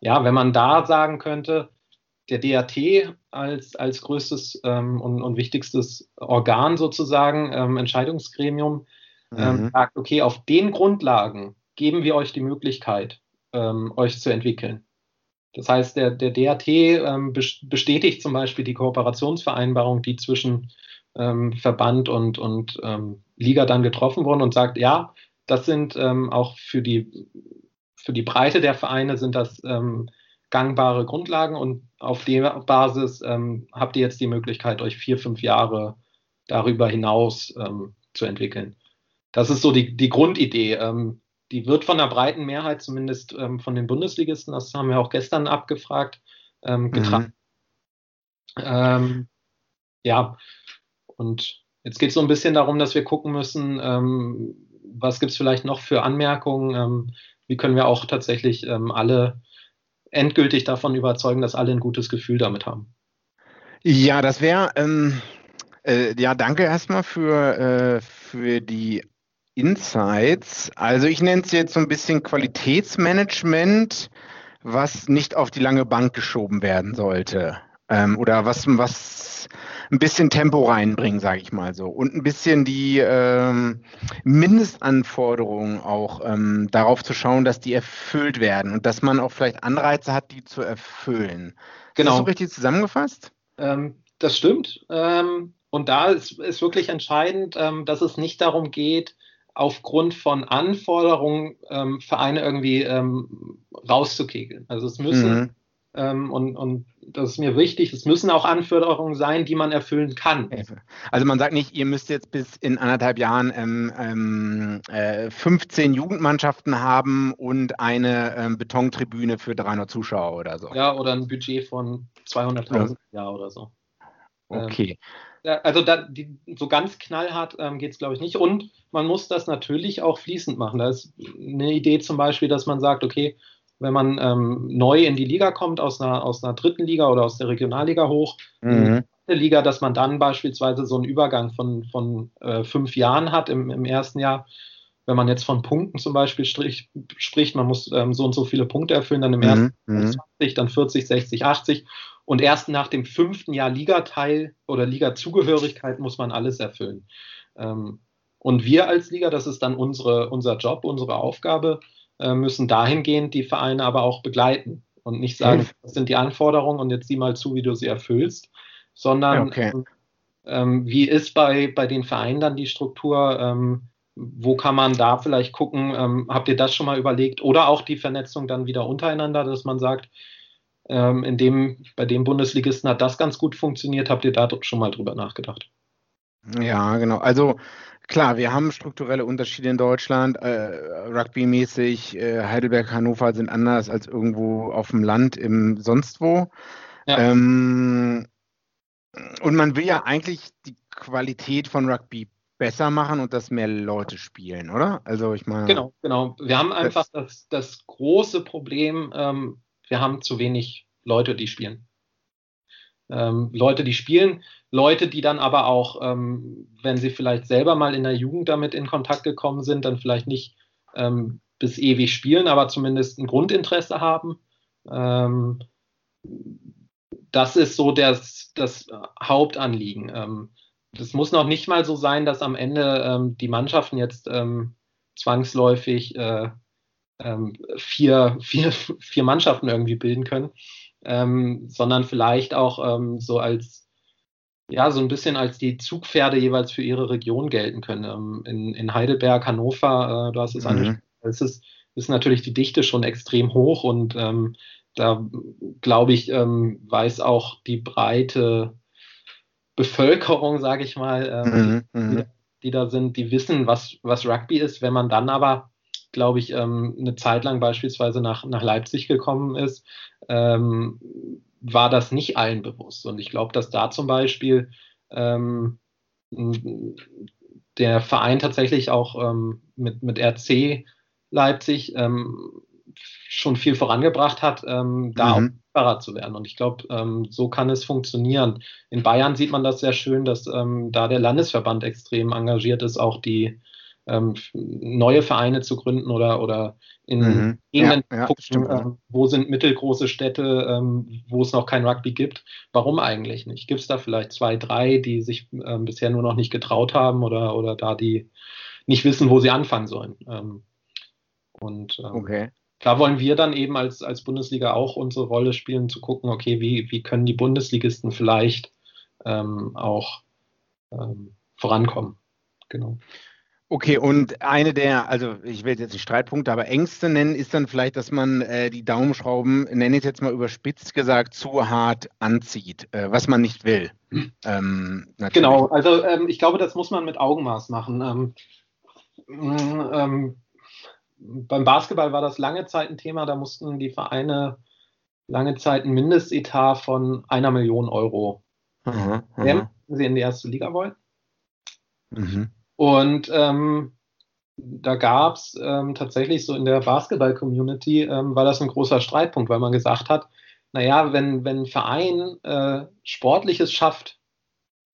ja, wenn man da sagen könnte, der DAT als, als größtes ähm, und, und, wichtigstes Organ sozusagen, ähm, Entscheidungsgremium, ähm, mhm. sagt, okay, auf den Grundlagen geben wir euch die Möglichkeit, ähm, euch zu entwickeln. Das heißt, der, der DAT ähm, bestätigt zum Beispiel die Kooperationsvereinbarung, die zwischen Verband und, und Liga dann getroffen wurden und sagt, ja, das sind auch für die, für die Breite der Vereine sind das gangbare Grundlagen und auf der Basis ähm, habt ihr jetzt die Möglichkeit, euch vier, fünf Jahre darüber hinaus ähm, zu entwickeln. Das ist so die, die Grundidee. Ähm, die wird von der breiten Mehrheit, zumindest ähm, von den Bundesligisten, das haben wir auch gestern abgefragt, ähm, getragen. Mhm. ja, und jetzt geht es so ein bisschen darum, dass wir gucken müssen, was gibt es vielleicht noch für Anmerkungen, wie können wir auch tatsächlich alle endgültig davon überzeugen, dass alle ein gutes Gefühl damit haben. Ja, das wäre, ähm, äh, ja, danke erstmal für, äh, für die Insights. Also ich nenne es jetzt so ein bisschen Qualitätsmanagement, was nicht auf die lange Bank geschoben werden sollte. Ähm, oder was, was ein bisschen Tempo reinbringen, sage ich mal so. Und ein bisschen die ähm, Mindestanforderungen auch ähm, darauf zu schauen, dass die erfüllt werden und dass man auch vielleicht Anreize hat, die zu erfüllen. Genau. Ist das so richtig zusammengefasst? Ähm, das stimmt. Ähm, und da ist, ist wirklich entscheidend, ähm, dass es nicht darum geht, aufgrund von Anforderungen ähm, Vereine irgendwie rauszukegeln. Also es müssen, mhm. Ähm, und, und das ist mir wichtig, es müssen auch Anforderungen sein, die man erfüllen kann. Also man sagt nicht, ihr müsst jetzt bis in anderthalb Jahren ähm, ähm, äh, 15 Jugendmannschaften haben und eine ähm, Betontribüne für 300 Zuschauer oder so. Ja, oder ein Budget von 200.000 ja. Jahr oder so. Okay also da, die, so ganz knallhart ähm, geht es, glaube ich, nicht. Und man muss das natürlich auch fließend machen. Da ist eine Idee zum Beispiel, dass man sagt, okay, wenn man ähm, neu in die Liga kommt, aus einer, aus einer dritten Liga oder aus der Regionalliga hoch, mhm. Liga, dass man dann beispielsweise so einen Übergang von, von äh, fünf Jahren hat im, im ersten Jahr. Wenn man jetzt von Punkten zum Beispiel strich, spricht, man muss ähm, so und so viele Punkte erfüllen, dann im mhm. ersten mhm. 20, dann 40, 60, 80 und erst nach dem fünften Jahr Ligateil oder Ligazugehörigkeit muss man alles erfüllen. Ähm, und wir als Liga, das ist dann unsere, unser Job, unsere Aufgabe, äh, müssen dahingehend die Vereine aber auch begleiten und nicht sagen, das sind die Anforderungen und jetzt sieh mal zu, wie du sie erfüllst, sondern okay. ähm, wie ist bei, bei den Vereinen dann die Struktur? Ähm, wo kann man da vielleicht gucken? Ähm, habt ihr das schon mal überlegt? Oder auch die Vernetzung dann wieder untereinander, dass man sagt, ähm, in dem, bei dem Bundesligisten hat das ganz gut funktioniert. Habt ihr da schon mal drüber nachgedacht? Ja, genau. Also klar, wir haben strukturelle Unterschiede in Deutschland. Äh, Rugby-mäßig, äh, Heidelberg, Hannover sind anders als irgendwo auf dem Land im sonst wo. Ja. Ähm, und man will ja eigentlich die Qualität von Rugby besser machen und dass mehr Leute spielen, oder? Also ich meine. Genau, genau. Wir haben einfach das, das große Problem, ähm, wir haben zu wenig Leute, die spielen. Ähm, Leute, die spielen, Leute, die dann aber auch, ähm, wenn sie vielleicht selber mal in der Jugend damit in Kontakt gekommen sind, dann vielleicht nicht ähm, bis ewig spielen, aber zumindest ein Grundinteresse haben. Ähm, das ist so das, das Hauptanliegen. Ähm, das muss noch nicht mal so sein, dass am Ende ähm, die Mannschaften jetzt zwangsläufig äh, vier, vier, vier Mannschaften irgendwie bilden können, ähm, sondern vielleicht auch ähm, so als, ja, so ein bisschen als die Zugpferde jeweils für ihre Region gelten können. Ähm, in, in Heidelberg, Hannover, äh, du hast es mhm. angesprochen, es ist, ist natürlich die Dichte schon extrem hoch und ähm, da glaube ich, ähm, weiß auch die breite Bevölkerung, sage ich mal, mhm, die, mhm. die, da sind, die wissen, was, was Rugby ist. Wenn man dann aber glaube ich, ähm, eine Zeit lang beispielsweise nach, nach Leipzig gekommen ist, ähm, war das nicht allen bewusst. Und ich glaube, dass da zum Beispiel ähm, der Verein tatsächlich auch ähm, mit, mit RC Leipzig ähm, schon viel vorangebracht hat, ähm, da mhm. auch zu werden. Und ich glaube, ähm, so kann es funktionieren. In Bayern sieht man das sehr schön, dass da der Landesverband extrem engagiert ist, auch die ähm, neue Vereine zu gründen oder, oder in mhm. Gegenden ja, ja, gucken, äh, wo sind mittelgroße Städte, ähm, wo es noch kein Rugby gibt. Warum eigentlich nicht? Gibt es da vielleicht zwei, drei, die sich ähm, bisher nur noch nicht getraut haben oder, oder da die nicht wissen, wo sie anfangen sollen? Ähm, und ähm, okay. da wollen wir dann eben als, als Bundesliga auch unsere Rolle spielen, zu gucken, okay, wie, wie können die Bundesligisten vielleicht ähm, auch vorankommen. Genau. Okay, und eine der, also ich will jetzt nicht Streitpunkte, aber Ängste nennen, ist dann vielleicht, dass man äh, die Daumenschrauben, nenne ich jetzt mal überspitzt gesagt, zu hart anzieht, äh, was man nicht will. Ähm, genau, also ähm, ich glaube, das muss man mit Augenmaß machen. Ähm, mm, ähm, beim Basketball war das lange Zeit ein Thema, da mussten die Vereine lange Zeit ein Mindestetat von einer Million Euro aha. wenn sie in die erste Liga wollen. Mhm. Und ähm, da gab es ähm, tatsächlich so in der Basketball-Community, ähm, war das ein großer Streitpunkt, weil man gesagt hat, naja, wenn, wenn ein Verein äh, Sportliches schafft,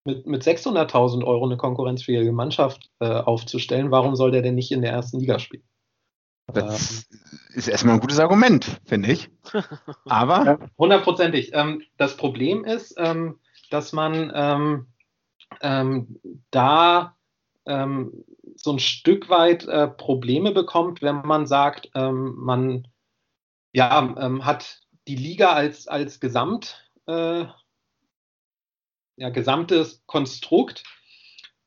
mit, mit 600.000 Euro eine konkurrenzfähige Mannschaft äh, aufzustellen, warum soll der denn nicht in der ersten Liga spielen? Das ähm, ist erstmal ein gutes Argument, finde ich. Aber. Hundertprozentig. Ähm, das Problem ist, ähm, dass man ähm, ähm, da ähm, so ein Stück weit äh, Probleme bekommt, wenn man sagt, ähm, man ja, ähm, hat die Liga als, als Gesamt, äh, ja, gesamtes Konstrukt.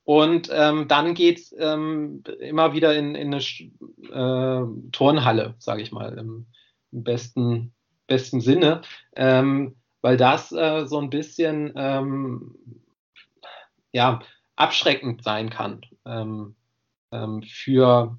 Und ähm, dann geht es ähm, immer wieder in, in eine äh, Turnhalle, sage ich mal, im, im, besten, besten Sinne, ähm, weil das äh, so ein bisschen ja, abschreckend sein kann ähm, ähm, für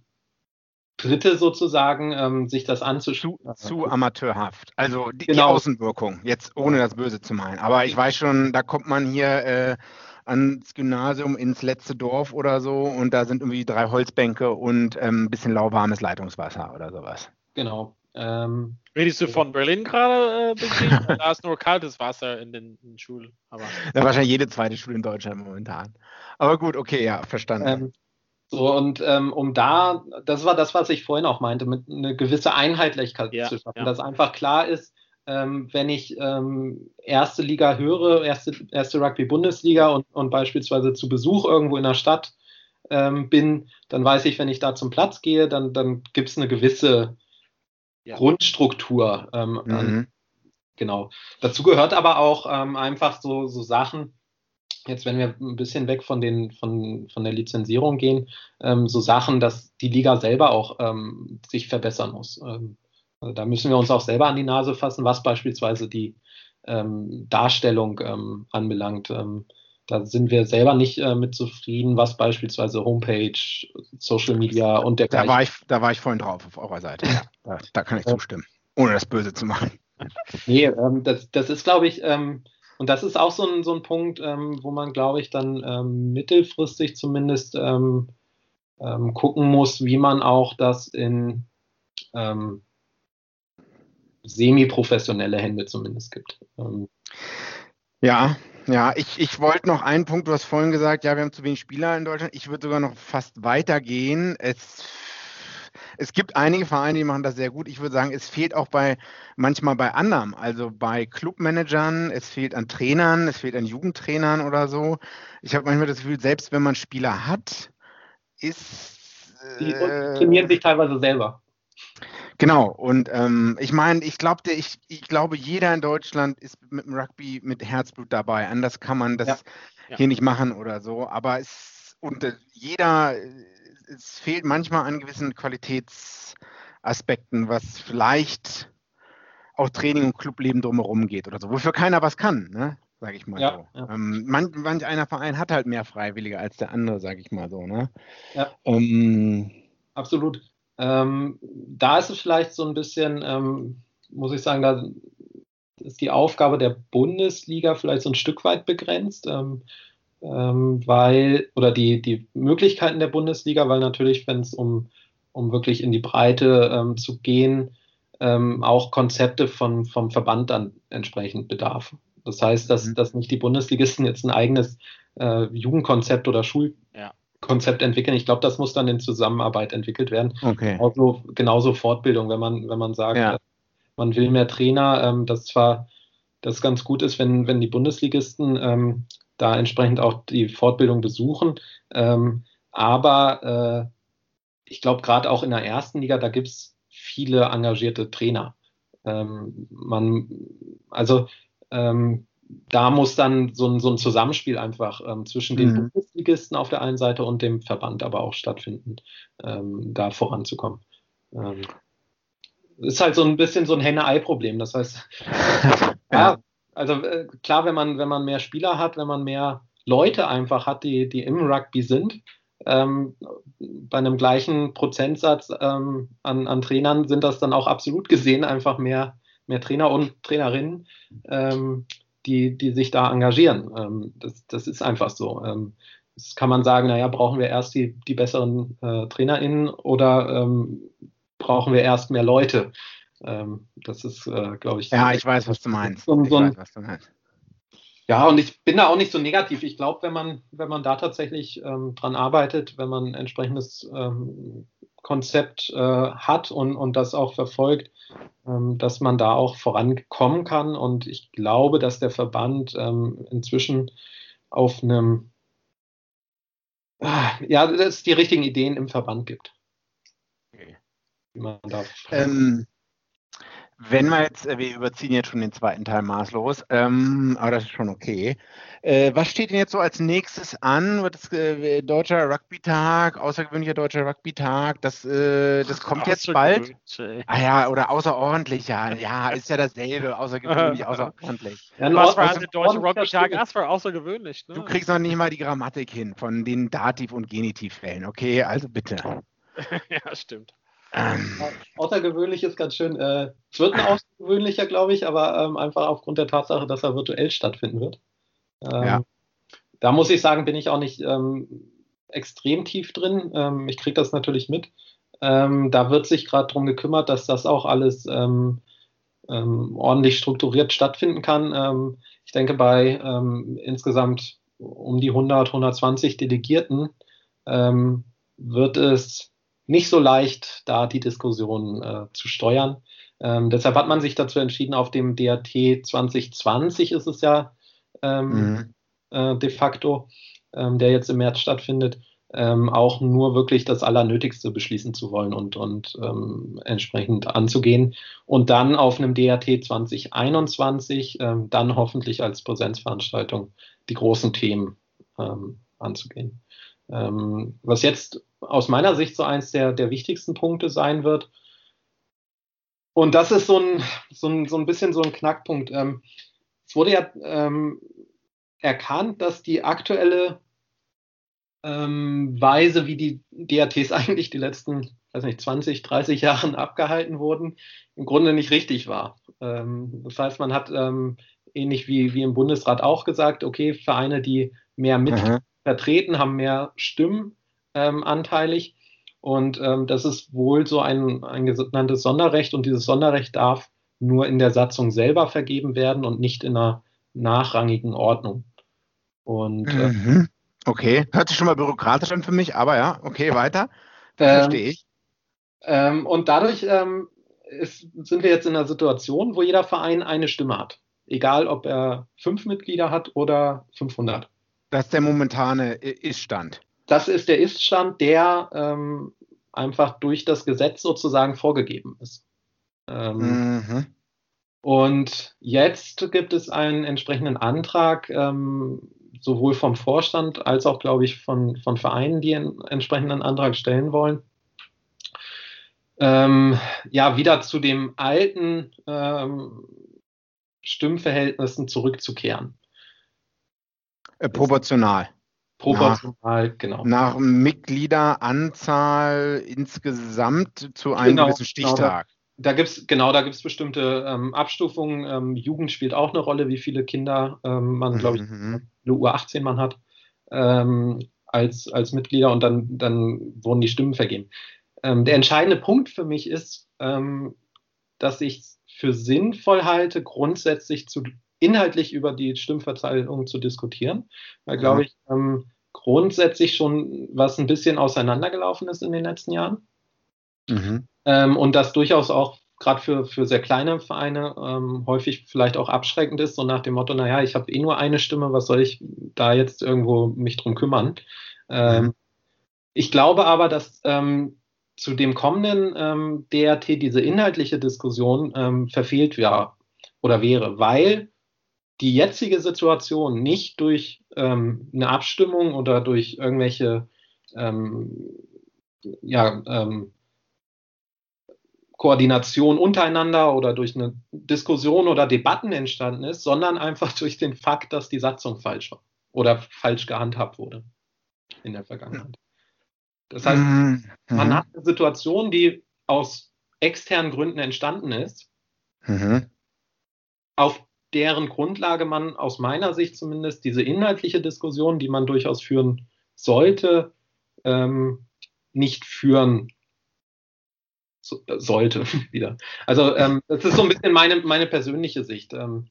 Dritte sozusagen, ähm, sich das anzuschauen. Zu, zu, amateurhaft. Also die, genau. die, Außenwirkung, jetzt ohne das Böse zu meinen. Aber ich weiß schon, da kommt man hier äh, ans Gymnasium ins letzte Dorf oder so und da sind irgendwie drei Holzbänke und ähm, ein bisschen lauwarmes Leitungswasser oder sowas. Genau. Ähm, Redest du von Berlin gerade? Äh, da ist nur kaltes Wasser in den, in den Schulen. Aber. Ja, wahrscheinlich jede zweite Schule in Deutschland momentan. Aber gut, okay, ja, verstanden. Ähm, so, und ähm, um da, das war das, was ich vorhin auch meinte, mit eine gewisse Einheitlichkeit ja, zu schaffen, ja. dass einfach klar ist, ähm, wenn ich ähm, erste Liga höre, erste, erste Rugby-Bundesliga und, und beispielsweise zu Besuch irgendwo in der Stadt ähm, bin, dann weiß ich, wenn ich da zum Platz gehe, dann, dann gibt es eine gewisse ja. Grundstruktur. Ähm, mhm. an, genau. Dazu gehört aber auch ähm, einfach so, so Sachen, jetzt wenn wir ein bisschen weg von, den, von, von der Lizenzierung gehen, ähm, so Sachen, dass die Liga selber auch ähm, sich verbessern muss. Ähm, also da müssen wir uns auch selber an die Nase fassen, was beispielsweise die ähm, Darstellung ähm, anbelangt. Da sind wir selber nicht äh, mit zufrieden, was beispielsweise Homepage, Social Media und der da war ich Da war ich vorhin drauf auf eurer Seite. Ja, da, da, kann ich zustimmen, ohne das Böse zu machen. Nee, ähm, das, das ist, glaube ich, ähm, und das ist auch so ein, so ein Punkt, ähm, wo man, glaube ich, dann ähm, mittelfristig zumindest ähm, ähm, gucken muss, wie man auch das in semi-professionelle Hände zumindest gibt. ja, ja, ich, ich wollte noch einen Punkt, du hast vorhin gesagt, ja, wir haben zu wenig Spieler in Deutschland. Ich würde sogar noch fast weitergehen. Es, es gibt einige Vereine, die machen das sehr gut. Ich würde sagen, es fehlt auch bei manchmal bei anderen, also bei Clubmanagern, es fehlt an Trainern, es fehlt an Jugendtrainern oder so. Ich habe manchmal das Gefühl, selbst wenn man Spieler hat, ist. Die äh, trainieren sich teilweise selber. Genau, und ähm, ich meine, ich, glaubte, ich, ich glaube, jeder in Deutschland ist mit dem Rugby mit Herzblut dabei. Anders kann man das ja. hier nicht machen oder so. Aber es und äh, jeder, es fehlt manchmal an gewissen Qualitätsaspekten, was vielleicht auch Training und Clubleben drumherum geht oder so, wofür keiner was kann, ne? Sage ich mal ja, so. Ja. Ähm, manch, manch einer Verein hat halt mehr Freiwillige als der andere, sage ich mal so, ne? Ja. Ähm, Absolut. Ähm, da ist es vielleicht so ein bisschen, ähm, muss ich sagen, da ist die Aufgabe der Bundesliga vielleicht so ein Stück weit begrenzt, ähm, ähm weil, oder die, die Möglichkeiten der Bundesliga, weil natürlich, wenn es um, um wirklich in die Breite ähm, zu gehen, ähm, auch Konzepte von, vom Verband dann entsprechend bedarf. Das heißt, dass, mhm. dass nicht die Bundesligisten jetzt ein eigenes äh, Jugendkonzept oder Schul ja. Konzept entwickeln. Ich glaube, das muss dann in Zusammenarbeit entwickelt werden. Okay. Genauso, genauso Fortbildung, wenn man, wenn man sagt, ja. man will mehr Trainer, ähm, das zwar das ganz gut ist, wenn, wenn die Bundesligisten ähm, da entsprechend auch die Fortbildung besuchen. Ähm, aber äh, ich glaube, gerade auch in der ersten Liga, da gibt es viele engagierte Trainer. Ähm, man, also ähm, da muss dann so ein, so ein Zusammenspiel einfach ähm, zwischen den mhm. Bundesligisten auf der einen Seite und dem Verband aber auch stattfinden, ähm, da voranzukommen. Ähm, ist halt so ein bisschen so ein Henne-Ei-Problem. Das heißt, ja, also äh, klar, wenn man, wenn man mehr Spieler hat, wenn man mehr Leute einfach hat, die, die im Rugby sind, ähm, bei einem gleichen Prozentsatz ähm, an, an Trainern sind das dann auch absolut gesehen einfach mehr, mehr Trainer und Trainerinnen, ähm, die, die sich da engagieren. Ähm, das, das ist einfach so. Ähm, das kann man sagen, naja, brauchen wir erst die, die besseren äh, TrainerInnen oder ähm, brauchen wir erst mehr Leute? das ist, äh, glaube ich. Ja, ich weiß, was du meinst. So, so weiß, was du meinst. Ja, und ich bin da auch nicht so negativ. Ich glaube, wenn man, wenn man da tatsächlich ähm, dran arbeitet, wenn man ein entsprechendes ähm, Konzept äh, hat und, und das auch verfolgt, ähm, dass man da auch vorankommen kann. Und ich glaube, dass der Verband ähm, inzwischen auf einem, äh, ja, dass es die richtigen Ideen im Verband gibt. Okay. Wie man da ähm, wenn wir jetzt, äh, wir überziehen jetzt schon den zweiten Teil maßlos, ähm, aber das ist schon okay. Äh, was steht denn jetzt so als nächstes an? Wird es äh, deutscher Rugby-Tag, außergewöhnlicher deutscher Rugby-Tag? Das, äh, das kommt jetzt bald. Ah ja, oder außerordentlich, ja. Ja, ist ja dasselbe, außergewöhnlich, außerordentlich. Ja, was war der deutsche Rugby-Tag? Das war außergewöhnlich. Ne? Du kriegst noch nicht mal die Grammatik hin von den Dativ- und Genitivfällen, okay? Also bitte. ja, stimmt. Ähm. Außergewöhnlich ist ganz schön. Äh, es wird ein außergewöhnlicher, glaube ich, aber ähm, einfach aufgrund der Tatsache, dass er virtuell stattfinden wird. Ähm, ja. Da muss ich sagen, bin ich auch nicht ähm, extrem tief drin. Ähm, ich kriege das natürlich mit. Ähm, da wird sich gerade darum gekümmert, dass das auch alles ordentlich strukturiert stattfinden kann. ich denke, bei insgesamt um die 100, 120 Delegierten wird es nicht so leicht, da die Diskussion äh, zu steuern. Ähm, deshalb hat man sich dazu entschieden, auf dem DRT 2020 ist es ja ähm, mhm. äh, de facto, ähm, der jetzt im März stattfindet, ähm, auch nur wirklich das Allernötigste beschließen zu wollen und, und ähm, entsprechend anzugehen. Und dann auf einem DRT 2021 ähm, dann hoffentlich als Präsenzveranstaltung die großen Themen anzugehen. Was jetzt aus meiner Sicht so eins der, der wichtigsten Punkte sein wird. Und das ist so ein, so ein, so ein bisschen so ein Knackpunkt. Ähm, es wurde ja ähm, erkannt, dass die aktuelle ähm, Weise, wie die DATs eigentlich die letzten, weiß nicht, 20, 30 Jahren abgehalten wurden, im Grunde nicht richtig war. Ähm, das heißt, man hat ähm, ähnlich wie, wie im Bundesrat auch gesagt, okay, Vereine, die mehr mit mhm. Vertreten, haben mehr Stimmen ähm, anteilig. Und ähm, das ist wohl so ein, ein genanntes Sonderrecht und dieses Sonderrecht darf nur in der Satzung selber vergeben werden und nicht in einer nachrangigen Ordnung. Und äh, mhm. okay, hört sich schon mal bürokratisch an für mich, aber ja, okay, weiter. Ähm, Verstehe ich. Ähm, und dadurch ähm, ist, sind wir jetzt in einer Situation, wo jeder Verein eine Stimme hat. Egal, ob er fünf Mitglieder hat oder 500. Das ist der momentane Ist-Stand das ist der Iststand, der ähm, einfach durch das Gesetz sozusagen vorgegeben ist. Ähm, mhm. Und jetzt gibt es einen entsprechenden Antrag, ähm, sowohl vom Vorstand als auch, glaube ich, von, von Vereinen, die einen entsprechenden Antrag stellen wollen. Ähm, ja, wieder zu dem alten ähm, Stimmverhältnissen zurückzukehren. Äh, proportional. Proportional, nach, genau. Nach Mitgliederanzahl insgesamt zu einem genau, gewissen genau, Stichtag. Genau, da gibt es genau, da gibt es bestimmte ähm, Abstufungen. Ähm, Jugend spielt auch eine Rolle, wie viele Kinder ähm, man, glaube ich, mhm. eine U18 man hat ähm, als, als Mitglieder und dann, dann wurden die Stimmen vergeben. Ähm, der entscheidende Punkt für mich ist, ähm, dass ich es für sinnvoll halte, grundsätzlich zu inhaltlich über die Stimmverteilung zu diskutieren, weil, glaube ich, ähm, grundsätzlich schon was ein bisschen auseinandergelaufen ist in den letzten Jahren. Mhm. Ähm, und das durchaus auch gerade für, für sehr kleine Vereine ähm, häufig vielleicht auch abschreckend ist, so nach dem Motto, naja, ich habe eh nur eine Stimme, was soll ich da jetzt irgendwo mich drum kümmern? Ähm, mhm. Ich glaube aber, dass ähm, zu dem kommenden ähm, DRT diese inhaltliche Diskussion ähm, verfehlt ja oder wäre, weil die jetzige Situation nicht durch ähm, eine Abstimmung oder durch irgendwelche ähm, ja, ähm, Koordination untereinander oder durch eine Diskussion oder Debatten entstanden ist, sondern einfach durch den Fakt, dass die Satzung falsch war oder falsch gehandhabt wurde in der Vergangenheit. Das heißt, mhm. man hat eine Situation, die aus externen Gründen entstanden ist, mhm. auf deren Grundlage man aus meiner Sicht zumindest diese inhaltliche Diskussion, die man durchaus führen sollte, ähm, nicht führen so, äh, sollte wieder. Also ähm, das ist so ein bisschen meine, meine persönliche Sicht. Ähm,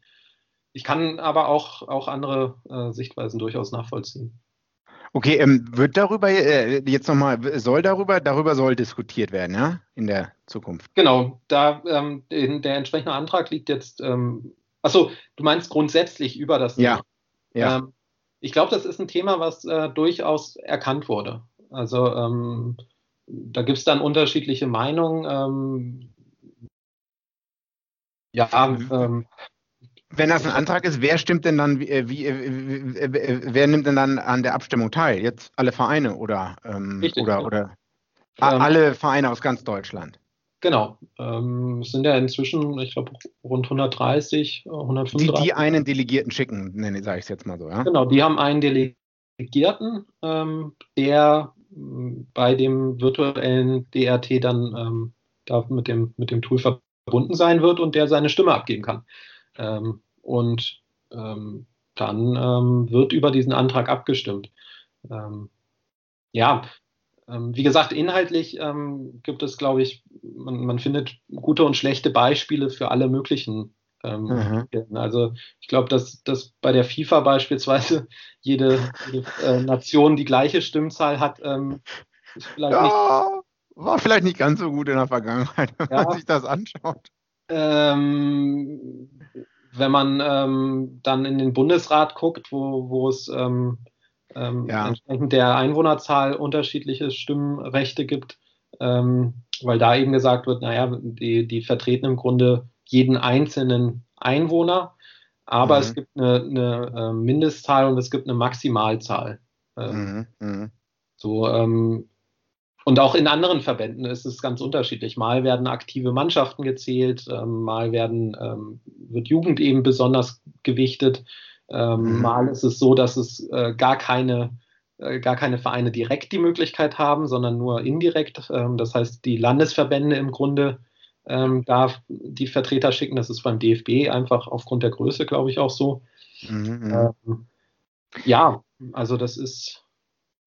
ich kann aber auch, auch andere äh, Sichtweisen durchaus nachvollziehen. Okay, ähm, wird darüber äh, jetzt nochmal, soll darüber, darüber soll diskutiert werden, ja, in der Zukunft? Genau, da ähm, der entsprechende Antrag liegt jetzt, ähm, achso, du meinst grundsätzlich über das Thema. Ja. Ähm, ich glaube, das ist ein Thema, was äh, durchaus erkannt wurde. Also ähm, da gibt es dann unterschiedliche Meinungen. Ähm, ja, ähm, wenn das ein Antrag ist, wer stimmt denn dann, wie, wie, wer nimmt denn dann an der Abstimmung teil? Jetzt alle Vereine oder, ähm, oder, oder ähm, alle Vereine aus ganz Deutschland? Genau. Ähm, es sind ja inzwischen, ich glaube, rund 130, 135. Die, die einen Delegierten schicken, nenne sage ich es jetzt mal so, ja? Genau, die haben einen Delegierten, ähm, der ähm, bei dem virtuellen DRT dann ähm, da mit dem, mit dem Tool verbunden sein wird und der seine Stimme abgeben kann. Ähm, und ähm, dann ähm, wird über diesen Antrag abgestimmt. Ja, wie gesagt, inhaltlich ähm, gibt es, glaube ich, man, man, findet gute und schlechte Beispiele für alle möglichen. Mhm. Also ich glaube, dass, dass bei der FIFA beispielsweise jede, jede äh, Nation die gleiche Stimmzahl hat, ist vielleicht ja, nicht, war vielleicht nicht ganz so gut in der Vergangenheit, wenn ja. man sich das anschaut. Ähm, wenn man ähm, dann in den Bundesrat guckt, wo, wo es ähm, ähm, ja. entsprechend der Einwohnerzahl unterschiedliche Stimmrechte gibt, ähm, weil da eben gesagt wird, naja, die, die vertreten im Grunde jeden einzelnen Einwohner, aber mhm. es gibt eine, eine, äh, Mindestzahl und es gibt eine Maximalzahl. Ähm, mhm. Mhm. So, ähm, und auch in anderen Verbänden ist es ganz unterschiedlich. Mal werden aktive Mannschaften gezählt, ähm, mal werden, ähm, wird Jugend eben besonders gewichtet. Ähm, mhm. Mal ist es so, dass es äh, gar keine äh, gar keine Vereine direkt die Möglichkeit haben, sondern nur indirekt. Ähm, das heißt, die Landesverbände im Grunde ähm, darf die Vertreter schicken. Das ist beim DFB einfach aufgrund der Größe, glaube ich, auch so. Mhm. Ähm, ja, also das ist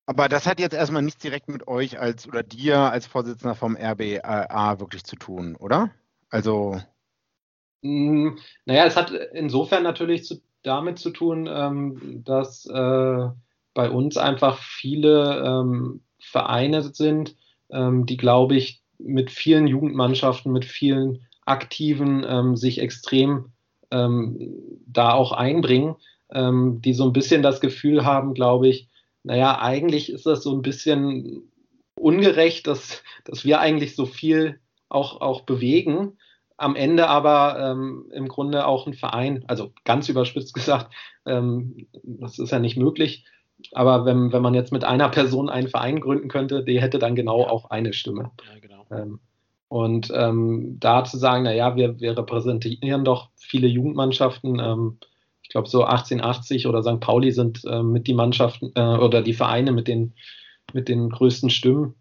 aber das hat jetzt erstmal nichts direkt mit euch als oder dir als Vorsitzender vom RBA wirklich zu tun, oder? Also. Hm, naja, es hat insofern natürlich zu, damit zu tun, ähm, dass äh, bei uns einfach viele ähm, Vereine sind, ähm, die, glaube ich, mit vielen Jugendmannschaften, mit vielen Aktiven ähm, sich extrem ähm, da auch einbringen, die so ein bisschen das Gefühl haben, glaube ich, naja, eigentlich ist das so ein bisschen ungerecht, dass, dass wir eigentlich so viel auch, auch bewegen, am Ende aber ähm, im Grunde auch ein Verein, also ganz überspitzt gesagt, ähm, das ist ja nicht möglich, aber wenn, wenn man jetzt mit einer Person einen Verein gründen könnte, die hätte dann genau ja. auch eine Stimme. Ja, genau. Ähm, und ähm, da zu sagen, naja, wir, wir repräsentieren doch viele Jugendmannschaften, ähm, ich glaube so 1880 oder St. Pauli sind äh, mit die Mannschaften äh, oder die Vereine mit den, mit den größten Stimmen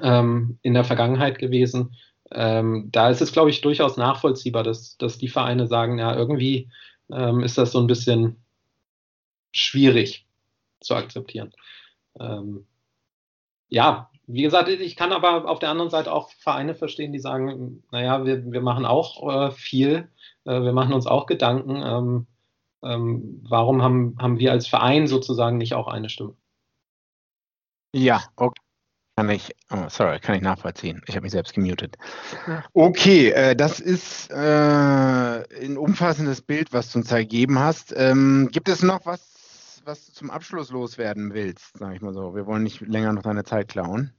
ähm, in der Vergangenheit gewesen. Ähm, da ist es, glaube ich, durchaus nachvollziehbar, dass, dass die Vereine sagen, ja, irgendwie ähm, ist das so ein bisschen schwierig zu akzeptieren. Ähm, ja, wie gesagt, ich kann aber auf der anderen Seite auch Vereine verstehen, die sagen, naja, wir, wir machen auch äh, viel, äh, wir machen uns auch Gedanken. Ähm, ähm, warum haben, haben wir als Verein sozusagen nicht auch eine Stimme? Ja, okay. Kann ich, oh, sorry, kann ich nachvollziehen. Ich habe mich selbst gemutet. Okay, äh, das ist äh, ein umfassendes Bild, was du uns ergeben hast. Ähm, gibt es noch was, was du zum Abschluss loswerden willst, sage ich mal so? Wir wollen nicht länger noch deine Zeit klauen.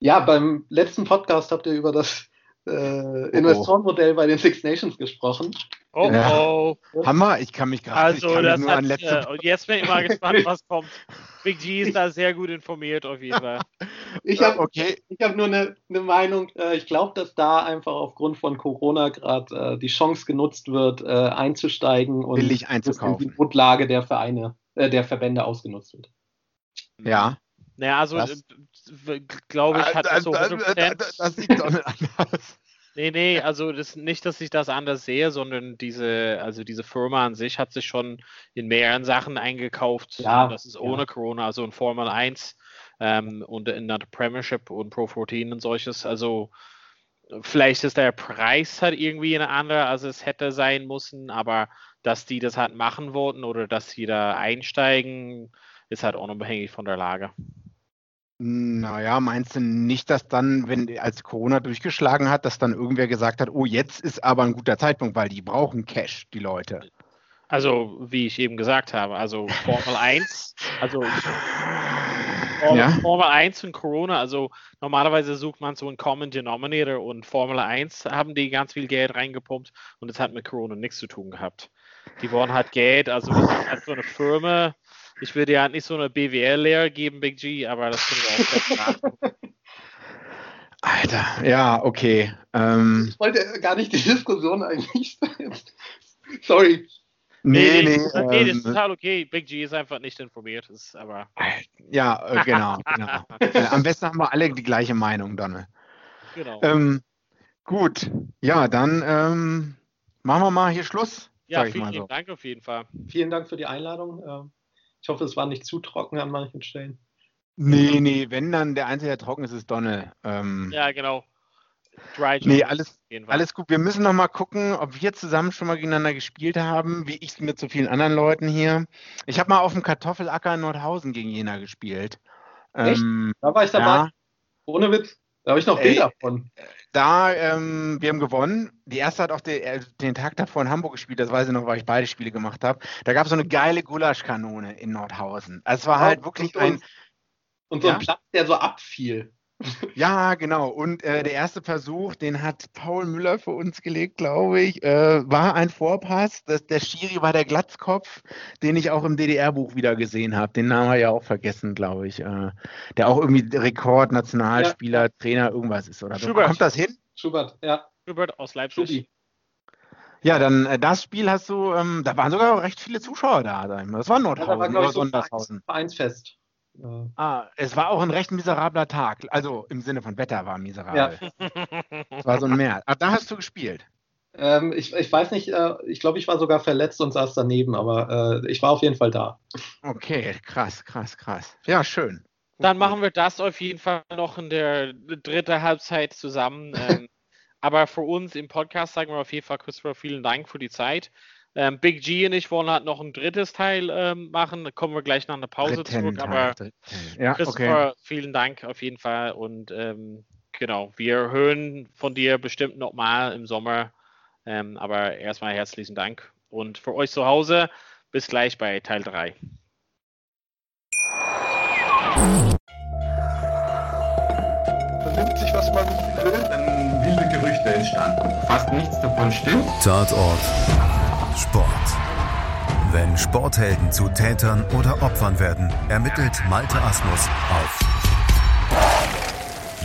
Ja, beim letzten Podcast habt ihr über das äh, Investorenmodell bei den Six Nations gesprochen. Oh, Ja. oh. Hammer, ich kann mich gerade Also, ich kann das nur hat, an letzte äh, und jetzt bin ich mal gespannt, was kommt. Big G ist da sehr gut informiert, auf jeden Fall. Ich habe Okay, ich hab nur eine eine Meinung. Äh, ich glaube, dass da einfach aufgrund von Corona gerade äh, die Chance genutzt wird, äh, einzusteigen und billig einzukaufen. die Notlage der Vereine, äh, der Verbände ausgenutzt wird. Ja. Naja, also, Was? Glaube ich, hat das so äh, äh, 100%. das- Das sieht doch nicht anders. Nee, nee, also das, nicht, dass ich das anders sehe, sondern diese, also diese Firma an sich hat sich schon in mehreren Sachen eingekauft. Ja, das ist ja. ohne Corona, also in Formel 1 ähm, und in der Premiership und Pro 14 und solches. Also vielleicht ist der Preis halt irgendwie ein anderer, als es hätte sein müssen, aber dass die das halt machen wollten oder dass sie da einsteigen, ist halt unabhängig von der Lage. Naja, meinst du nicht, dass dann, wenn als Corona durchgeschlagen hat, dass dann irgendwer gesagt hat, oh, jetzt ist aber ein guter Zeitpunkt, weil die brauchen Cash, die Leute. Also, wie ich eben gesagt habe, also Formel 1, also Formel, Ja. Formel 1 und Corona, also normalerweise sucht man so einen Common Denominator und Formel 1 haben die ganz viel Geld reingepumpt und das hat mit Corona nichts zu tun gehabt. Die wollen halt Geld, also das ist halt so eine Firma. Ich würde ja nicht so eine BWL-Lehre geben, Big G, aber das können wir auch nachgucken. Alter, ja, okay. Ähm, Ich wollte gar nicht die Diskussion eigentlich. Sorry. nee, nee. okay, das ist ähm, total okay. Big G ist einfach nicht informiert, das ist aber ja, äh, genau, genau. Äh, am besten haben wir alle die gleiche Meinung, Donne. genau. Ähm, gut, ja, dann ähm, machen wir mal hier Schluss. ja, vielen mal so. lieben Dank auf jeden Fall. Vielen Dank für die Einladung. Ich hoffe, es war nicht zu trocken an manchen Stellen. Nee, nee, wenn dann der Einzige, der trocken ist, ist Donne. Ähm, Ja, genau. Dry nee, alles, alles gut. Wir müssen noch mal gucken, ob wir zusammen schon mal gegeneinander gespielt haben, wie ich mit so vielen anderen Leuten hier. Ich habe mal auf dem Kartoffelacker in Nordhausen gegen Jena gespielt. Echt? Ähm, Da war ich dabei. ja, Ohne Witz. Da habe ich noch Ey. Bilder von. da, ähm, wir haben gewonnen. Die erste hat auch den, äh, den Tag davor in Hamburg gespielt, das weiß ich noch, weil ich beide Spiele gemacht habe. Da gab es so eine geile Gulaschkanone in Nordhausen. Also es war halt wirklich und, ein, und, so Ja? ein Platz, der so abfiel. Ja, genau. Und äh, der erste Versuch, den hat Paul Müller für uns gelegt, glaube ich, äh, war ein Vorpass. Das, der Schiri war der Glatzkopf, den ich auch im DDR-Buch wieder gesehen habe. Den Namen haben wir ja auch vergessen, glaube ich. Äh, der auch irgendwie Rekord, Nationalspieler, Trainer, irgendwas ist oder so. Schubert. Kommt das hin? Schubert, ja. Hubert aus Leipzig. Schubi. Ja, dann äh, das Spiel hast du, ähm, da waren sogar recht viele Zuschauer da. ich. Das war Ja, Nordhausen da war, glaube oder ich, so Sondershausen. Vereinsfest. Äh, Ah, es war auch ein recht miserabler Tag. Also im Sinne von Wetter war miserabel. Es war so ein Meer. Ah, da hast du gespielt. Ähm, ich, ich weiß nicht, äh, ich glaube, ich war sogar verletzt und saß daneben, aber äh, ich war auf jeden Fall da. Okay, krass, krass, krass. Ja, schön. Dann machen wir das auf jeden Fall noch in der dritten Halbzeit zusammen. ähm, aber für uns im Podcast sagen wir auf jeden Fall, Christopher, vielen Dank für die Zeit. Ähm, Big G und ich wollen halt noch ein drittes Teil ähm, machen. Da kommen wir gleich nach einer Pause Dritten zurück. Teil, Aber ja, okay. Christopher, vielen Dank auf jeden Fall. Und ähm, genau, wir hören von dir bestimmt nochmal im Sommer. Ähm, aber erstmal herzlichen Dank. Und für euch zu Hause, bis gleich bei Teil 3. vernimmt sich, was man will, dann wilde Gerüchte entstanden. Fast nichts davon stimmt. Tatort Sport. Wenn Sporthelden zu Tätern oder Opfern werden, ermittelt Malte Asmus auf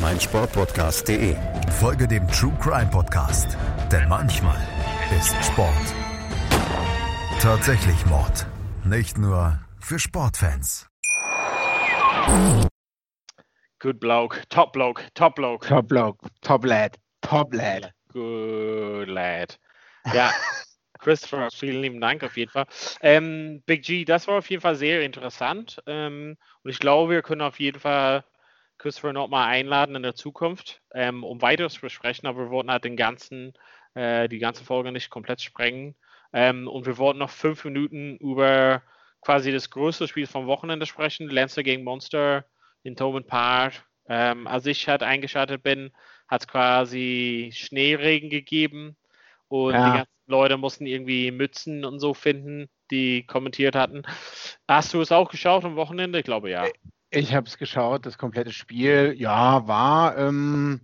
meinsportpodcast.de. Folge dem True Crime Podcast, denn manchmal ist Sport tatsächlich Mord. Nicht nur für Sportfans. Good bloke, top bloke, top bloke. Top Bloke, Top Lad, Top Lad. Good lad. Ja, Christopher, vielen lieben Dank auf jeden Fall. Ähm, Big G, das war auf jeden Fall sehr interessant. Ähm, und ich glaube, wir können auf jeden Fall Christopher nochmal einladen in der Zukunft, ähm, um weiteres zu besprechen. Aber wir wollten halt den ganzen, äh, die ganze Folge nicht komplett sprengen. Ähm, und wir wollten noch fünf Minuten über quasi das größte Spiel vom Wochenende sprechen. Lancer gegen Monster in Thomond Park. Ähm, als ich halt eingeschaltet bin, hat es quasi Schneeregen gegeben und Ja. die ganzen Leute mussten irgendwie Mützen und so finden, die kommentiert hatten. Hast du es auch geschaut am Wochenende? Ich glaube ja. Ich habe es geschaut, das komplette Spiel. Ja, war, ähm,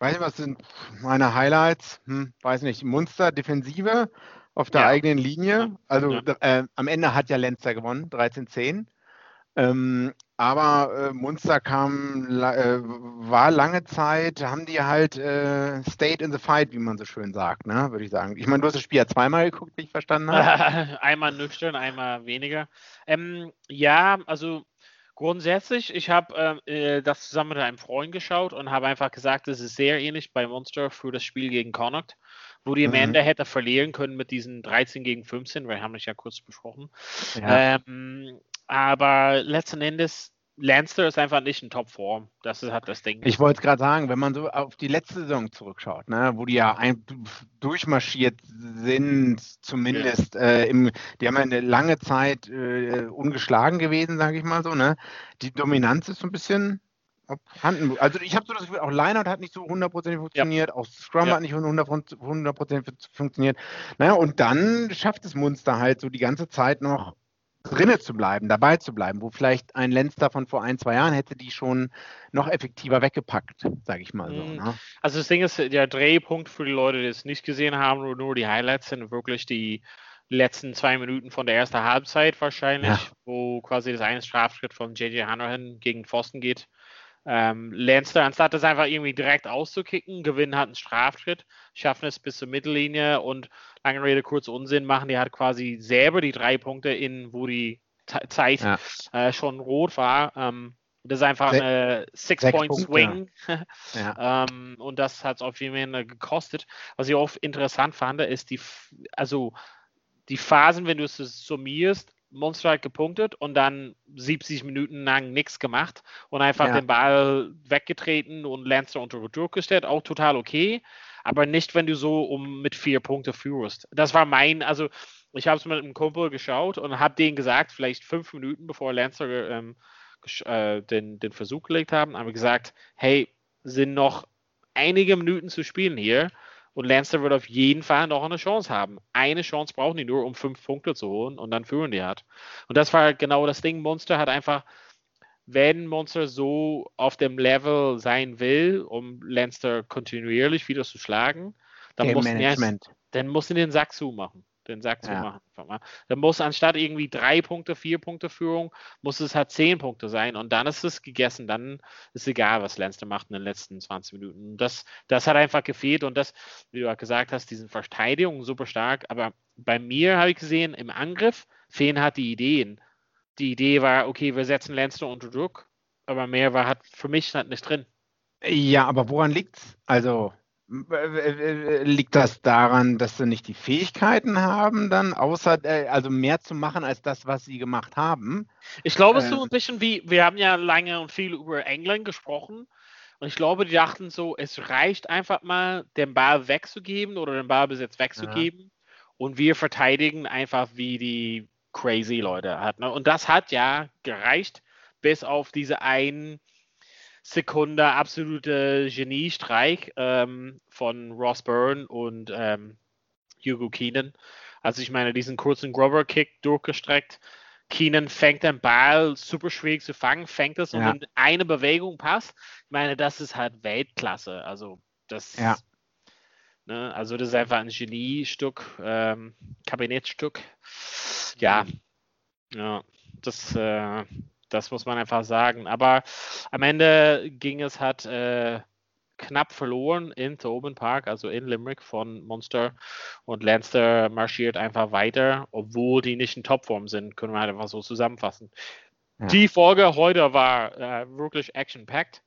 weiß nicht, was sind meine Highlights? Hm, weiß nicht. Munster Defensive auf der Ja. eigenen Linie. Also Ja. äh, am Ende hat ja Lenzer gewonnen, 13-10. Ähm, aber äh, Munster kam, äh, war lange Zeit, haben die halt äh, stayed in the fight, wie man so schön sagt, ne, würde ich sagen. Ich meine, du hast das Spiel ja zweimal geguckt, wie ich verstanden habe. einmal nüchtern, einmal weniger. Ähm, ja, also grundsätzlich, ich habe äh, das zusammen mit einem Freund geschaut und habe einfach gesagt, es ist sehr ähnlich bei Monster für das Spiel gegen Connacht, wo die am Mhm. Ende hätte verlieren können mit diesen 13 gegen 15, wir haben das ja kurz besprochen. Ja. Ähm, aber letzten Endes, Lancer ist einfach nicht in Topform. Das ist halt das Ding. Ich wollte es gerade sagen, wenn man so auf die letzte Saison zurückschaut, ne, wo die ja ein, durchmarschiert sind, zumindest äh, im, die haben ja eine lange Zeit äh, ungeschlagen gewesen, sage ich mal so, ne? Die Dominanz ist so ein bisschen abhanden. Also ich habe so das Gefühl, auch Lineout hat nicht so hundertprozentig funktioniert, auch Scrum Ja. hat nicht hundertprozentig funktioniert. Naja, und dann schafft es Munster halt so die ganze Zeit noch drinne zu bleiben, dabei zu bleiben, wo vielleicht ein Lenster von vor ein, zwei Jahren hätte die schon noch effektiver weggepackt, sage ich mal so. Mhm. Ne? Also das Ding ist, der Drehpunkt für die Leute, die es nicht gesehen haben, nur, nur die Highlights sind wirklich die letzten zwei Minuten von der ersten Halbzeit wahrscheinlich, Ja. wo quasi das eine Strafschritt von JJ Hanrahan gegen Pfosten geht. Ähm, Lanster, anstatt das einfach irgendwie direkt auszukicken, gewinnen hat einen Strafschritt, schaffen es bis zur Mittellinie und lange Rede, kurz Unsinn machen, die hat quasi selber die drei Punkte in, wo die Ze- Zeit Ja. äh, schon rot war. Ähm, das ist einfach Se- eine Six-Point-Swing. Ja. Ähm, und das hat es auf jeden Fall gekostet. Was ich auch interessant fand, ist die, also die Phasen, wenn du es summierst, Monster hat gepunktet und dann 70 Minuten lang nichts gemacht und einfach Ja. den Ball weggetreten und Lancer unter Druck gestellt, auch total okay, aber nicht, wenn du so um mit vier Punkte führst. Das war mein, also ich habe es mit einem Kumpel geschaut und habe denen gesagt, vielleicht fünf Minuten bevor Lancer ähm, äh, den, den Versuch gelegt haben, haben wir gesagt, hey, sind noch einige Minuten zu spielen hier und Lancer wird auf jeden Fall noch eine Chance haben. Eine Chance brauchen die nur, um fünf Punkte zu holen und dann führen die halt. Und das war genau das Ding. Monster hat einfach, wenn Monster so auf dem Level sein will, um Lancer kontinuierlich wieder zu schlagen, dann Game muss er erst, dann muss er den Sack zumachen. Den Sack Ja. einfach mal. Dann muss anstatt irgendwie drei Punkte, vier Punkte Führung, muss es halt zehn Punkte sein und dann ist es gegessen. Dann ist egal, was Lanster macht in den letzten 20 Minuten. Und Das, das hat einfach gefehlt und das, wie du auch gesagt hast, diesen Verteidigung super stark. Aber bei mir habe ich gesehen, im Angriff fehlen halt die Ideen. Die Idee war, okay, wir setzen Lanster unter Druck, aber mehr war halt für mich halt nicht drin. Ja, aber woran liegt's? Also liegt das daran, dass sie nicht die Fähigkeiten haben, dann außer äh, also mehr zu machen als das, was sie gemacht haben? Ich glaube, es ist Äh. so ein bisschen wie, wir haben ja lange und viel über England gesprochen. Und ich glaube, die dachten so, es reicht einfach mal, den Ball wegzugeben oder den Ballbesitz wegzugeben. Und wir verteidigen einfach wie die crazy Leute hat. Ne? Und das hat ja gereicht, bis auf diese einen Sekunde absolute Geniestreich ähm, von Ross Byrne und ähm, Hugo Keenan. Also ich meine, diesen kurzen Grubber-Kick durchgestreckt. Keenan fängt den Ball super schwierig zu fangen, fängt es und Ja. in eine Bewegung passt. Ich meine, das ist halt Weltklasse. Also das, Ja. ne, also das ist einfach ein Geniestück, ähm, Kabinettstück. Ja, ja, das, äh, das muss man einfach sagen. Aber am Ende ging es halt äh, knapp verloren in Tobin Park, also in Limerick von Monster. Und Lancer marschiert einfach weiter, obwohl die nicht in Topform sind, können wir halt einfach so zusammenfassen. Ja. Die Folge heute war äh, wirklich action-packed.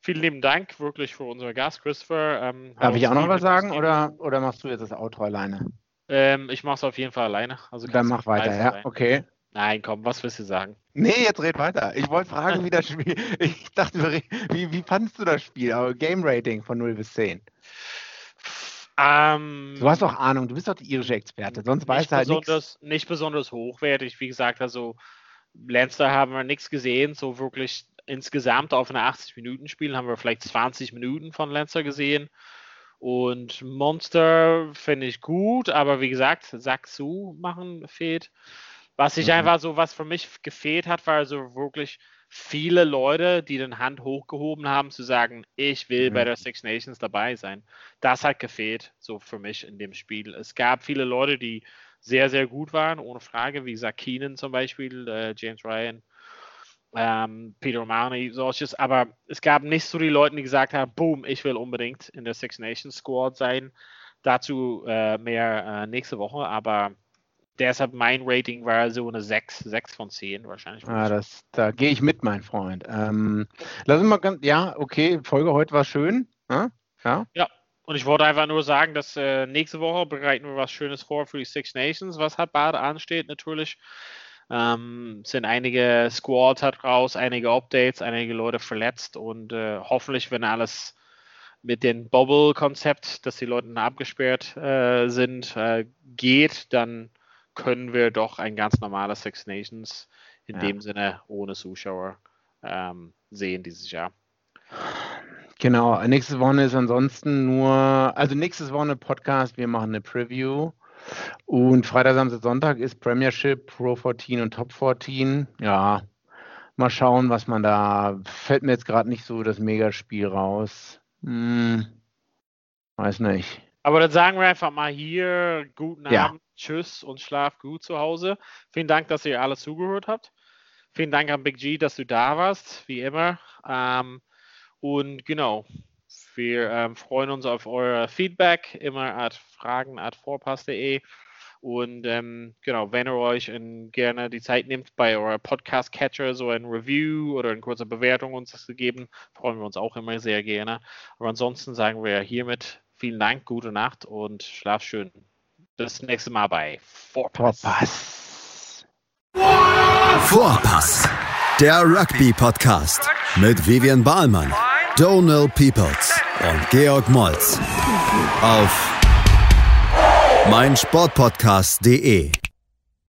Vielen lieben Dank wirklich für unseren Gast, Christopher. Ähm, hat Darf ich auch noch was sagen oder, oder machst du jetzt das Outro alleine? Ähm, ich mache es auf jeden Fall alleine. Also Dann mach weiter, ja? Okay. Nein, komm, was willst du sagen? Nee, jetzt red weiter. Ich wollte fragen, wie das Spiel. Ich dachte, wie, wie fandest du das Spiel? Aber Game Rating von 0 bis 10. Ähm, Du hast doch Ahnung, du bist doch die irische Experte, sonst weißt nicht du halt nichts. nicht besonders hochwertig. Wie gesagt, also Lancer haben wir nichts gesehen. So wirklich insgesamt auf einer 80-Minuten-Spiel haben wir vielleicht 20 Minuten von Lancer gesehen. Und Monster finde ich gut, aber wie gesagt, Sack zu machen fehlt. Was ich Mhm. einfach so, was für mich gefehlt hat, war so wirklich viele Leute, die den Hand hochgehoben haben, zu sagen, ich will mhm. bei der Six Nations dabei sein. Das hat gefehlt, so für mich in dem Spiel. Es gab viele Leute, die sehr, sehr gut waren, ohne Frage, wie gesagt, Keenan zum Beispiel, äh, James Ryan, ähm, Peter O'Malley, solches, aber es gab nicht so die Leute, die gesagt haben, boom, ich will unbedingt in der Six Nations Squad sein. Dazu äh, mehr äh, nächste Woche, aber deshalb mein Rating war so eine 6, 6 von 10 wahrscheinlich. Ah, das, da gehe ich mit, mein Freund. Ähm, lass uns mal ganz, ja, okay, Folge heute war schön. Ja, ja. ja. Und ich wollte einfach nur sagen, dass äh, nächste Woche bereiten wir was Schönes vor für die Six Nations, was halt bald ansteht natürlich. Ähm, sind einige Squads halt raus, einige Updates, einige Leute verletzt und äh, hoffentlich, wenn alles mit dem Bubble-Konzept, dass die Leute abgesperrt äh, sind, äh, geht, dann können wir doch ein ganz normales Six Nations in ja. dem Sinne ohne Zuschauer ähm, sehen dieses Jahr. Genau, nächstes Woche ist ansonsten nur, also nächstes Woche Podcast, wir machen eine Preview. Und Freitag, Samstag, Sonntag ist Premiership, Pro 14 und Top 14. Ja, mal schauen, was man da. Fällt mir jetzt gerade nicht so das Megaspiel raus. Hm, weiß nicht. Aber dann sagen wir einfach mal hier guten ja. Abend, tschüss und schlaf gut zu Hause. Vielen Dank, dass ihr alle zugehört habt. Vielen Dank an Big G, dass du da warst, wie immer. Ähm, und genau, wir ähm, freuen uns auf euer Feedback, immer at fragen at vorpass.de. Und ähm, genau, wenn ihr euch gerne die Zeit nehmt, bei eurer Podcast-Catcher so ein Review oder eine kurze Bewertung uns zu geben, freuen wir uns auch immer sehr gerne. Aber ansonsten sagen wir hiermit vielen Dank, gute Nacht und schlaf schön. Bis nächste Mal bei Vorpass. Vorpass. Vorpass. Der Rugby-Podcast mit Vivian Bahlmann, Donald Peoples und Georg Moltz auf meinsportpodcast.de